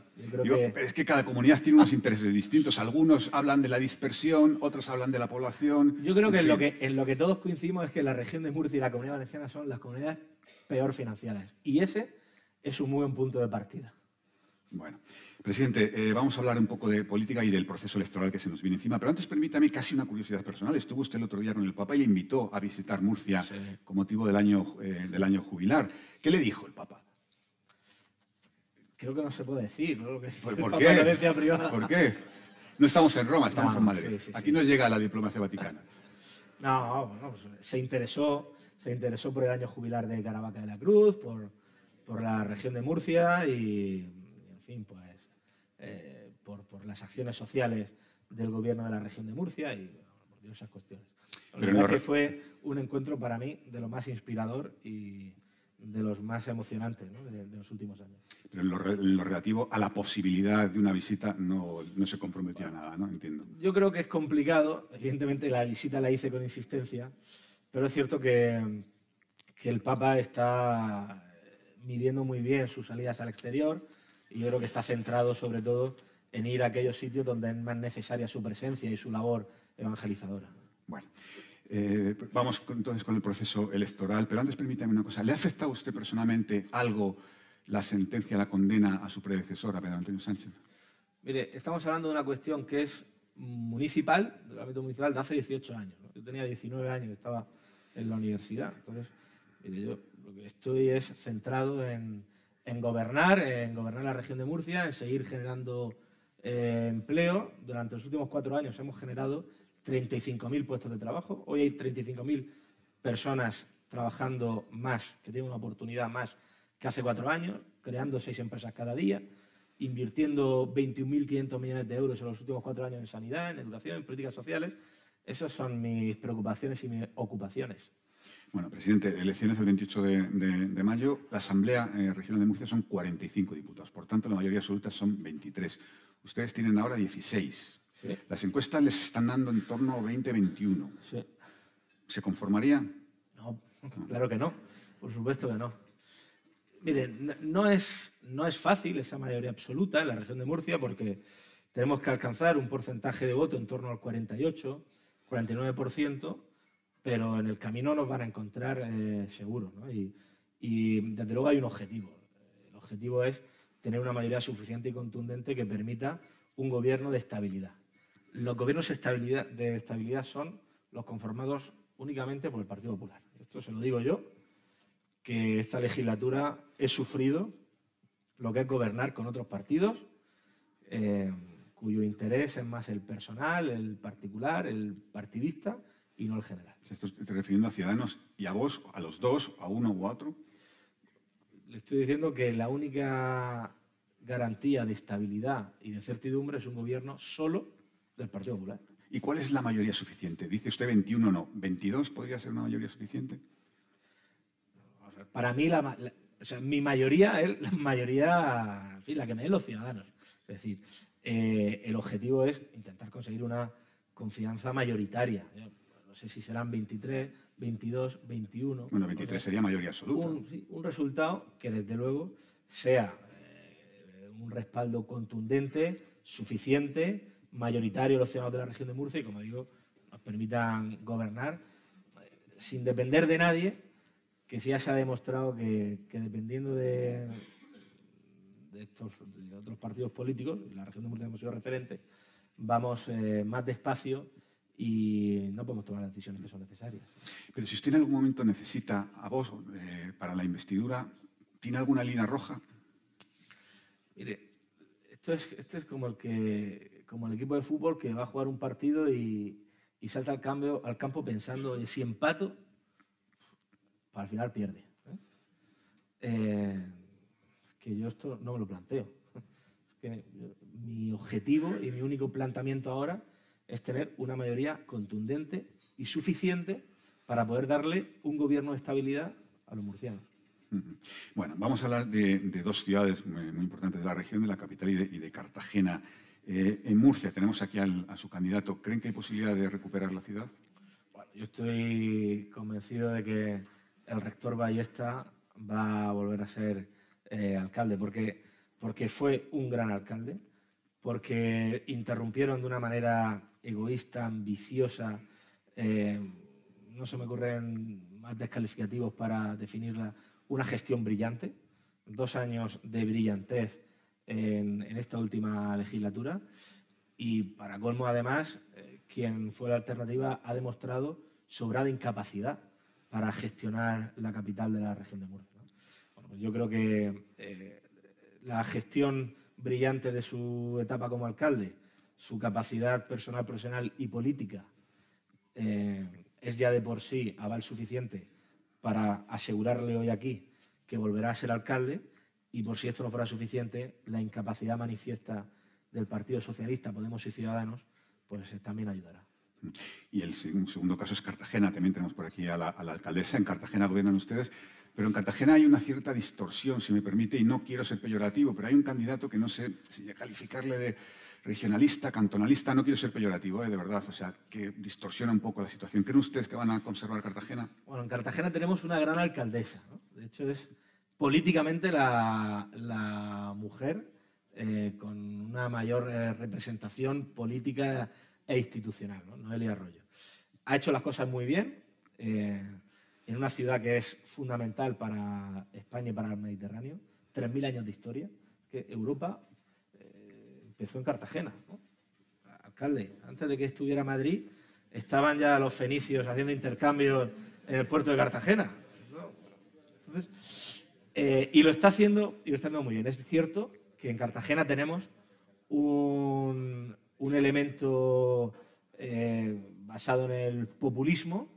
Es que cada comunidad tiene unos intereses distintos. Algunos hablan de la dispersión, otros hablan de la población. Yo creo que en, lo que en lo que todos coincidimos es que la región de Murcia y la comunidad valenciana son las comunidades peor financiadas. Y ese es un muy buen punto de partida. Bueno, presidente, eh, vamos a hablar un poco de política y del proceso electoral que se nos viene encima, pero antes permítame casi una curiosidad personal. Estuvo usted el otro día con el Papa y le invitó a visitar Murcia con motivo del año, eh, del año jubilar. ¿Qué le dijo el Papa? Creo que no se puede decir, ¿no? ¿Por, qué? ¿Por qué? No estamos en Roma, estamos en Madrid. Aquí no llega la diplomacia vaticana. No, bueno, pues, se interesó se interesó por el año jubilar de Caravaca de la Cruz, por, por la región de Murcia y, en fin, pues eh, por, por, las acciones sociales del gobierno de la región de Murcia y por diversas cuestiones. La verdad que fue un encuentro para mí de lo más inspirador y de los más emocionantes de, los últimos años. Pero en lo, relativo a la posibilidad de una visita no, no se comprometió a nada, ¿no? Entiendo. Yo creo que es complicado. Evidentemente la visita la hice con insistencia pero es cierto que, el Papa está midiendo muy bien sus salidas al exterior y yo creo que está centrado sobre todo en ir a aquellos sitios donde es más necesaria su presencia y su labor evangelizadora. Bueno, eh, vamos entonces con el proceso electoral, pero antes permítame una cosa. ¿Le ha afectado a usted personalmente algo la sentencia, la condena a su predecesor, a Pedro Antonio Sánchez? Mire, estamos hablando de una cuestión que es municipal, del ámbito municipal, de hace 18 años. Yo tenía 19 años, estaba en la universidad. Entonces, yo lo que estoy es centrado en, gobernar, en gobernar la región de Murcia, en seguir generando eh, empleo. Durante los últimos cuatro años hemos generado 35.000 puestos de trabajo. Hoy hay 35.000 personas trabajando más, que tienen una oportunidad más que hace cuatro años, creando seis empresas cada día, invirtiendo 21.500 millones de euros en los últimos cuatro años en sanidad, en educación, en políticas sociales. Esas son mis preocupaciones y mis ocupaciones. Bueno, presidente, elecciones el 28 de, mayo. La Asamblea eh, Regional de Murcia son 45 diputados, por tanto, la mayoría absoluta son 23. Ustedes tienen ahora 16. Las encuestas les están dando en torno a 20-21. ¿Se conformaría? No, claro que no. Por supuesto que no. Miren, no es, no es fácil esa mayoría absoluta en la región de Murcia porque tenemos que alcanzar un porcentaje de voto en torno al 48 49%, pero en el camino nos van a encontrar eh, seguros. Y, desde luego hay un objetivo. El objetivo es tener una mayoría suficiente y contundente que permita un gobierno de estabilidad. Los gobiernos de estabilidad, de estabilidad son los conformados únicamente por el Partido Popular. Esto se lo digo yo, que esta legislatura he sufrido lo que es gobernar con otros partidos. Eh, cuyo interés es más el personal, el particular, el partidista y no el general. ¿Estás refiriendo a Ciudadanos y a vos, a los dos, a uno u otro? Le estoy diciendo que la única garantía de estabilidad y de certidumbre es un gobierno solo del Partido Popular. ¿Y cuál es la mayoría suficiente? Dice usted 21 no. ¿22 podría ser una mayoría suficiente? para mí la, mi mayoría es la mayoría, en fin, la que me den los ciudadanos. Es decir, eh, el objetivo es intentar conseguir una confianza mayoritaria. No sé si serán 23, 22, 21. Bueno, 23 sería mayoría absoluta. Un, resultado que, desde luego, sea eh, un respaldo contundente, suficiente, mayoritario los ciudadanos de la región de Murcia y, como digo, nos permitan gobernar eh, sin depender de nadie, que ya se ha demostrado que, dependiendo de, estos otros partidos políticos, la región de Murcia hemos sido referente, vamos eh, más despacio y no podemos tomar las decisiones que son necesarias. Pero si usted en algún momento necesita a vos eh, para la investidura, ¿tiene alguna línea roja? Mire, esto es, esto es como, el que, como el equipo de fútbol que va a jugar un partido y, salta al, cambio, al campo pensando, si empato, pues al final pierde. ¿eh? Eh, que yo esto no me lo planteo. que mi objetivo y mi único planteamiento ahora es tener una mayoría contundente y suficiente para poder darle un gobierno de estabilidad a los murcianos. Bueno, vamos a hablar de, dos ciudades muy, importantes de la región, de la capital y de, Cartagena. Eh, en Murcia tenemos aquí a su candidato. ¿Creen que hay posibilidad de recuperar la ciudad? Bueno, yo estoy convencido de que el rector Ballesta va a volver a ser eh, alcalde, porque, porque fue un gran alcalde, porque interrumpieron de una manera egoísta, ambiciosa, eh, no se me ocurren más descalificativos para definirla, una gestión brillante, dos años de brillantez en, esta última legislatura y para colmo además, eh, quien fue la alternativa ha demostrado sobrada incapacidad para gestionar la capital de la región de Murcia. Pues yo creo que eh, la gestión brillante de su etapa como alcalde, su capacidad personal, profesional y política eh, es ya de por sí aval suficiente para asegurarle hoy aquí que volverá a ser alcalde y por si esto no fuera suficiente, la incapacidad manifiesta del Partido Socialista, Podemos y Ciudadanos, pues eh, también ayudará. Y el segundo caso es Cartagena. También tenemos por aquí a la, a la, alcaldesa. En Cartagena gobiernan ustedes. Pero en Cartagena hay una cierta distorsión, si me permite, y no quiero ser peyorativo, pero hay un candidato que no sé si calificarle de regionalista, cantonalista, no quiero ser peyorativo, ¿eh? de verdad, o sea, que distorsiona un poco la situación. ¿Creen ustedes que van a conservar Cartagena? Bueno, en Cartagena tenemos una gran alcaldesa, de hecho es políticamente la, mujer eh, con una mayor eh, representación política e institucional, ¿no? Noelia Arroyo. Ha hecho las cosas muy bien en una ciudad que es fundamental para España y para el Mediterráneo, 3.000 años de historia, que Europa eh, empezó en Cartagena. Alcalde, antes de que estuviera Madrid, estaban ya los fenicios haciendo intercambios en el puerto de Cartagena. Eh, y lo está haciendo y lo está haciendo muy bien. Es cierto que en Cartagena tenemos un, elemento eh, basado en el populismo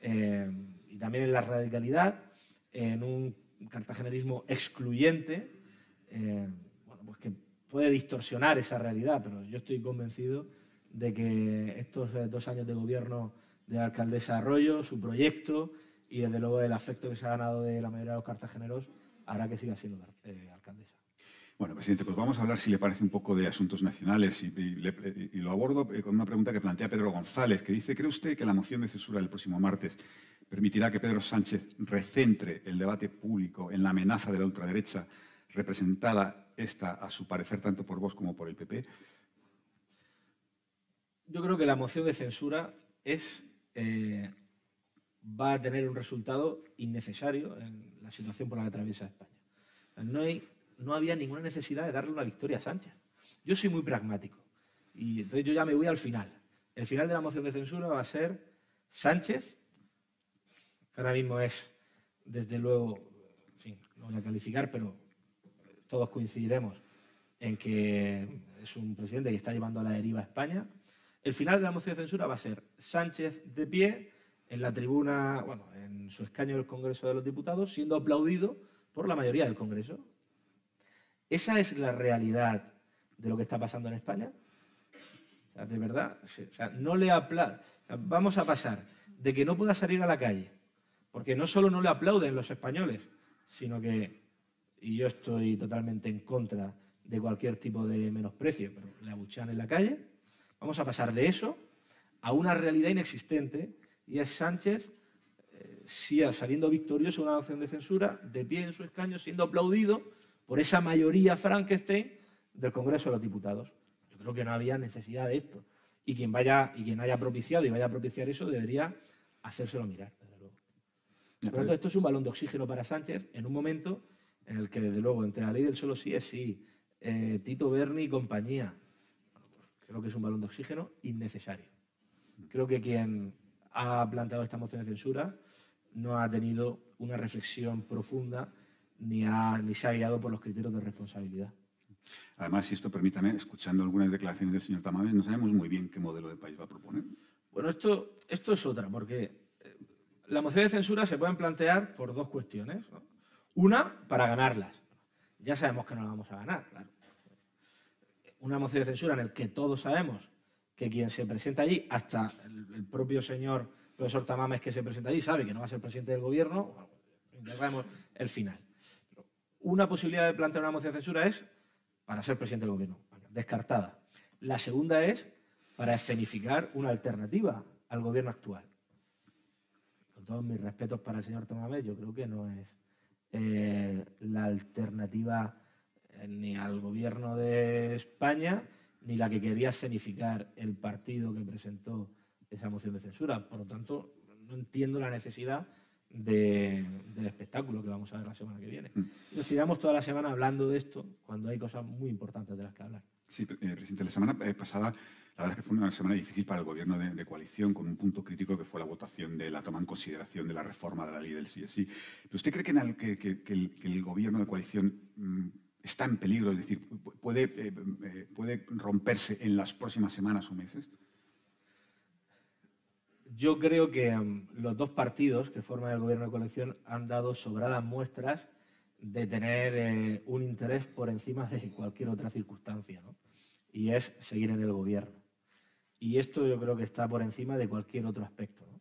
y también en la radicalidad, en un cartagenerismo excluyente, eh, pues que puede distorsionar esa realidad, pero yo estoy convencido de que estos eh, dos años de gobierno de la alcaldesa Arroyo, su proyecto y desde luego el afecto que se ha ganado de la mayoría de los cartageneros hará que siga siendo eh, alcaldesa. Bueno, presidente, pues vamos a hablar, si le parece, un poco de asuntos nacionales y, y lo abordo con una pregunta que plantea Pedro González, que dice, ¿cree usted que la moción de censura del próximo martes permitirá que Pedro Sánchez recentre el debate público en la amenaza de la ultraderecha, representada esta, a su parecer, tanto por vos como por el PP? Yo creo que la moción de censura es, eh, va a tener un resultado innecesario en la situación por la que atraviesa España. No, no había ninguna necesidad de darle una victoria a Sánchez. Yo soy muy pragmático y entonces yo ya me voy al final. El final de la moción de censura va a ser Sánchez ahora mismo es, desde luego, en fin, no voy a calificar, pero todos coincidiremos en que es un presidente que está llevando a la deriva a España. El final de la moción de censura va a ser Sánchez de pie en la tribuna, bueno, en su escaño del Congreso de los Diputados, siendo aplaudido por la mayoría del Congreso. Esa es la realidad de lo que está pasando en España. de verdad, no le vamos a pasar de que no pueda salir a la calle Porque no solo no le aplauden los españoles, sino que, y yo estoy totalmente en contra de cualquier tipo de menosprecio, pero le abuchean en la calle, vamos a pasar de eso a una realidad inexistente, y es Sánchez eh, sí, saliendo victorioso en una moción de censura, de pie en su escaño, siendo aplaudido por esa mayoría Frankenstein del Congreso de los Diputados. Yo creo que no había necesidad de esto. Y quien, vaya, y quien haya propiciado y vaya a propiciar eso debería hacérselo mirar, desde luego. Por lo tanto, esto es un balón de oxígeno para Sánchez en un momento en el que, desde luego, entre la ley del solo sí es sí, eh, Tito Berni y compañía, creo que es un balón de oxígeno innecesario. Creo que quien ha planteado esta moción de censura no ha tenido una reflexión profunda ni, ha, ni se ha guiado por los criterios de responsabilidad. Además, si esto permítame, escuchando algunas declaraciones del señor Tamames, no sabemos muy bien qué modelo de país va a proponer. Bueno, esto, esto es otra, porque eh, la moción de censura se pueden plantear por dos cuestiones. Una, para ganarlas. Ya sabemos que no la vamos a ganar, claro. Una moción de censura en la que todos sabemos que quien se presenta allí, hasta el, propio señor profesor Tamames que se presenta allí, sabe que no va a ser presidente del gobierno, sabemos el final. Una posibilidad de plantear una moción de censura es para ser presidente del gobierno, descartada. La segunda es para escenificar una alternativa al gobierno actual. Con todos mis respetos para el señor Tamames, yo creo que no es eh, la alternativa eh, ni al gobierno de España ni la que quería escenificar el partido que presentó esa moción de censura. Por lo tanto, no entiendo la necesidad del espectáculo que vamos a ver la semana que viene. Mm. Nos tiramos toda la semana hablando de esto cuando hay cosas muy importantes de las que hablar. Sí, eh, presidente, la semana eh, pasada la verdad es que fue una semana difícil para el gobierno de, coalición, con un punto crítico que fue la votación de la toma en consideración de la reforma de la ley del sí. ¿Pero usted cree que, el, gobierno de coalición mm, está en peligro? Es decir, puede, eh, eh, puede romperse en las próximas semanas o meses? Yo creo que mm, los dos partidos que forman el gobierno de coalición han dado sobradas muestras de tener eh, un interés por encima de cualquier otra circunstancia, ¿no? y es seguir en el gobierno. Y esto yo creo que está por encima de cualquier otro aspecto. ¿no?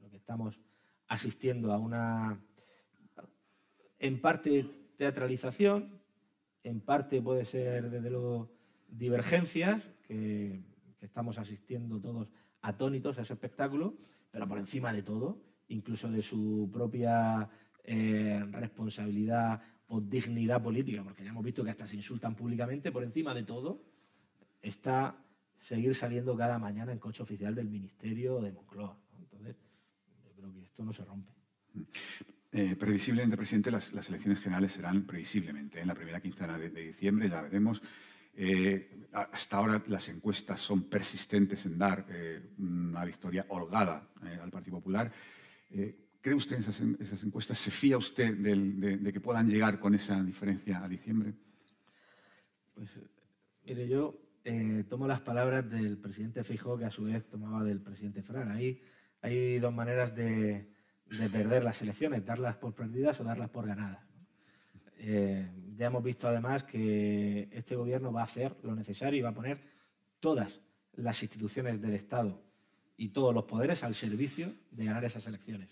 lo que estamos asistiendo a una, en parte, teatralización, en parte puede ser, desde luego, divergencias, que, estamos asistiendo todos atónitos a ese espectáculo, pero por encima de todo, incluso de su propia eh, responsabilidad o dignidad política, porque ya hemos visto que hasta se insultan públicamente, por encima de todo, está seguir saliendo cada mañana en coche oficial del Ministerio de Moncloa. Entonces, yo creo que esto no se rompe. Eh, previsiblemente, presidente, las, elecciones generales serán previsiblemente en la primera quincena de, diciembre, ya veremos. Eh, hasta ahora las encuestas son persistentes en dar eh, una victoria holgada al Partido Popular. ¿Cree usted en esas, encuestas? ¿Se fía usted de, que puedan llegar con esa diferencia a diciembre? Pues, mire, yo tomo las palabras del presidente Feijóo, que a su vez tomaba del presidente Fraga. Ahí hay dos maneras de, de perder las elecciones, darlas por perdidas o darlas por ganadas. Eh, ya hemos visto además que este gobierno va a hacer lo necesario y va a poner todas las instituciones del Estado y todos los poderes al servicio de ganar esas elecciones.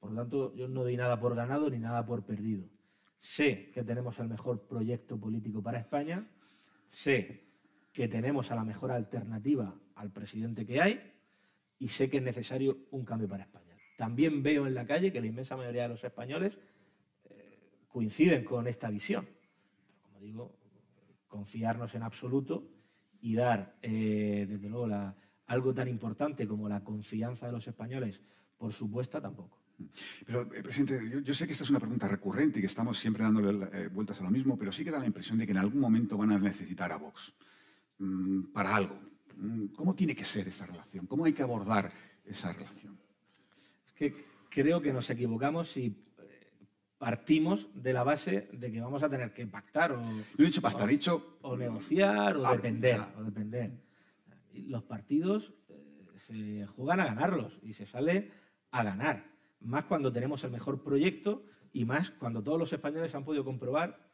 Por lo tanto, yo no doy nada por ganado ni nada por perdido. Sé que tenemos el mejor proyecto político para España, sé que tenemos a la mejor alternativa al presidente que hay y sé que es necesario un cambio para España. También veo en la calle que la inmensa mayoría de los españoles eh, coinciden con esta visión. Pero, como digo, confiarnos en absoluto y dar, eh, desde luego, algo tan importante como la confianza de los españoles por supuesta tampoco. Pero, eh, presidente, yo, sé que esta es una pregunta recurrente y que estamos siempre dándole vueltas a lo mismo, pero sí que da la impresión de que en algún momento van a necesitar a Vox mm, para algo. Mm, ¿Cómo tiene que ser esa relación? ¿Cómo hay que abordar esa relación? Que creo que nos equivocamos si eh, partimos de la base de que vamos a tener que pactar o, he dicho pactar, dicho, o negociar o depender, o depender. Los partidos eh, se juegan a ganarlos y se sale a ganar. Más cuando tenemos el mejor proyecto y más cuando todos los españoles han podido comprobar.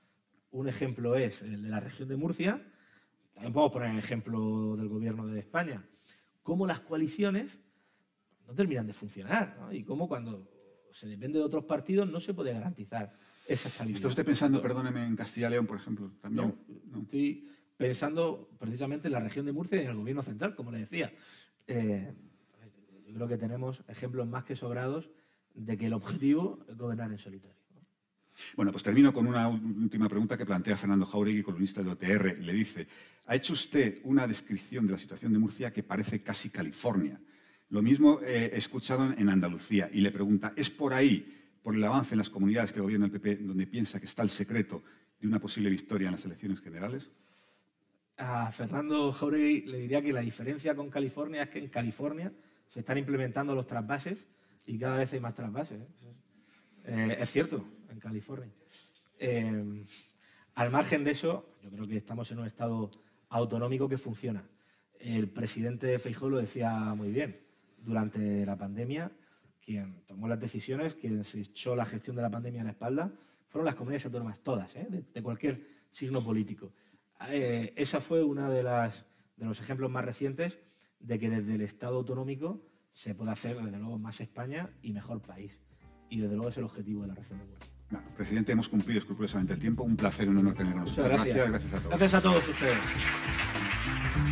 Un ejemplo es el de la región de Murcia. También podemos poner el ejemplo del gobierno de España. Cómo las coaliciones no terminan de funcionar. ¿no? Y cómo cuando se depende de otros partidos, no se puede garantizar esa estabilidad. ¿Está usted pensando, perdóneme, en Castilla y León, por ejemplo? ¿También? No, estoy pensando precisamente en la región de Murcia y en el gobierno central, como le decía. Eh, yo creo que tenemos ejemplos más que sobrados de que el objetivo es gobernar en solitario. Bueno, pues termino con una última pregunta que plantea Fernando Jauregui, columnista de OTR. Le dice, ha hecho usted una descripción de la situación de Murcia que parece casi California. Lo mismo he escuchado en Andalucía y le pregunta, ¿es por ahí, por el avance en las comunidades que gobierna el PP, donde piensa que está el secreto de una posible victoria en las elecciones generales? A Fernando Jauregui le diría que la diferencia con California es que en California se están implementando los trasvases y cada vez hay más trasvases. ¿eh? Eh, es cierto, en California. Eh, al margen de eso, yo creo que estamos en un estado autonómico que funciona. El presidente Feijóo lo decía muy bien. Durante la pandemia, quien tomó las decisiones, quien se echó la gestión de la pandemia a la espalda, fueron las comunidades autónomas todas, ¿eh? de, cualquier signo político. esa fue uno de, de los ejemplos más recientes de que desde el Estado autonómico se puede hacer, desde luego, más España y mejor país y desde luego es el objetivo de la región de Murcia. presidente, hemos cumplido escrupulosamente el tiempo. Un placer, un honor tenernos. Muchas gracias. gracias. Gracias a todos. Gracias a todos ustedes.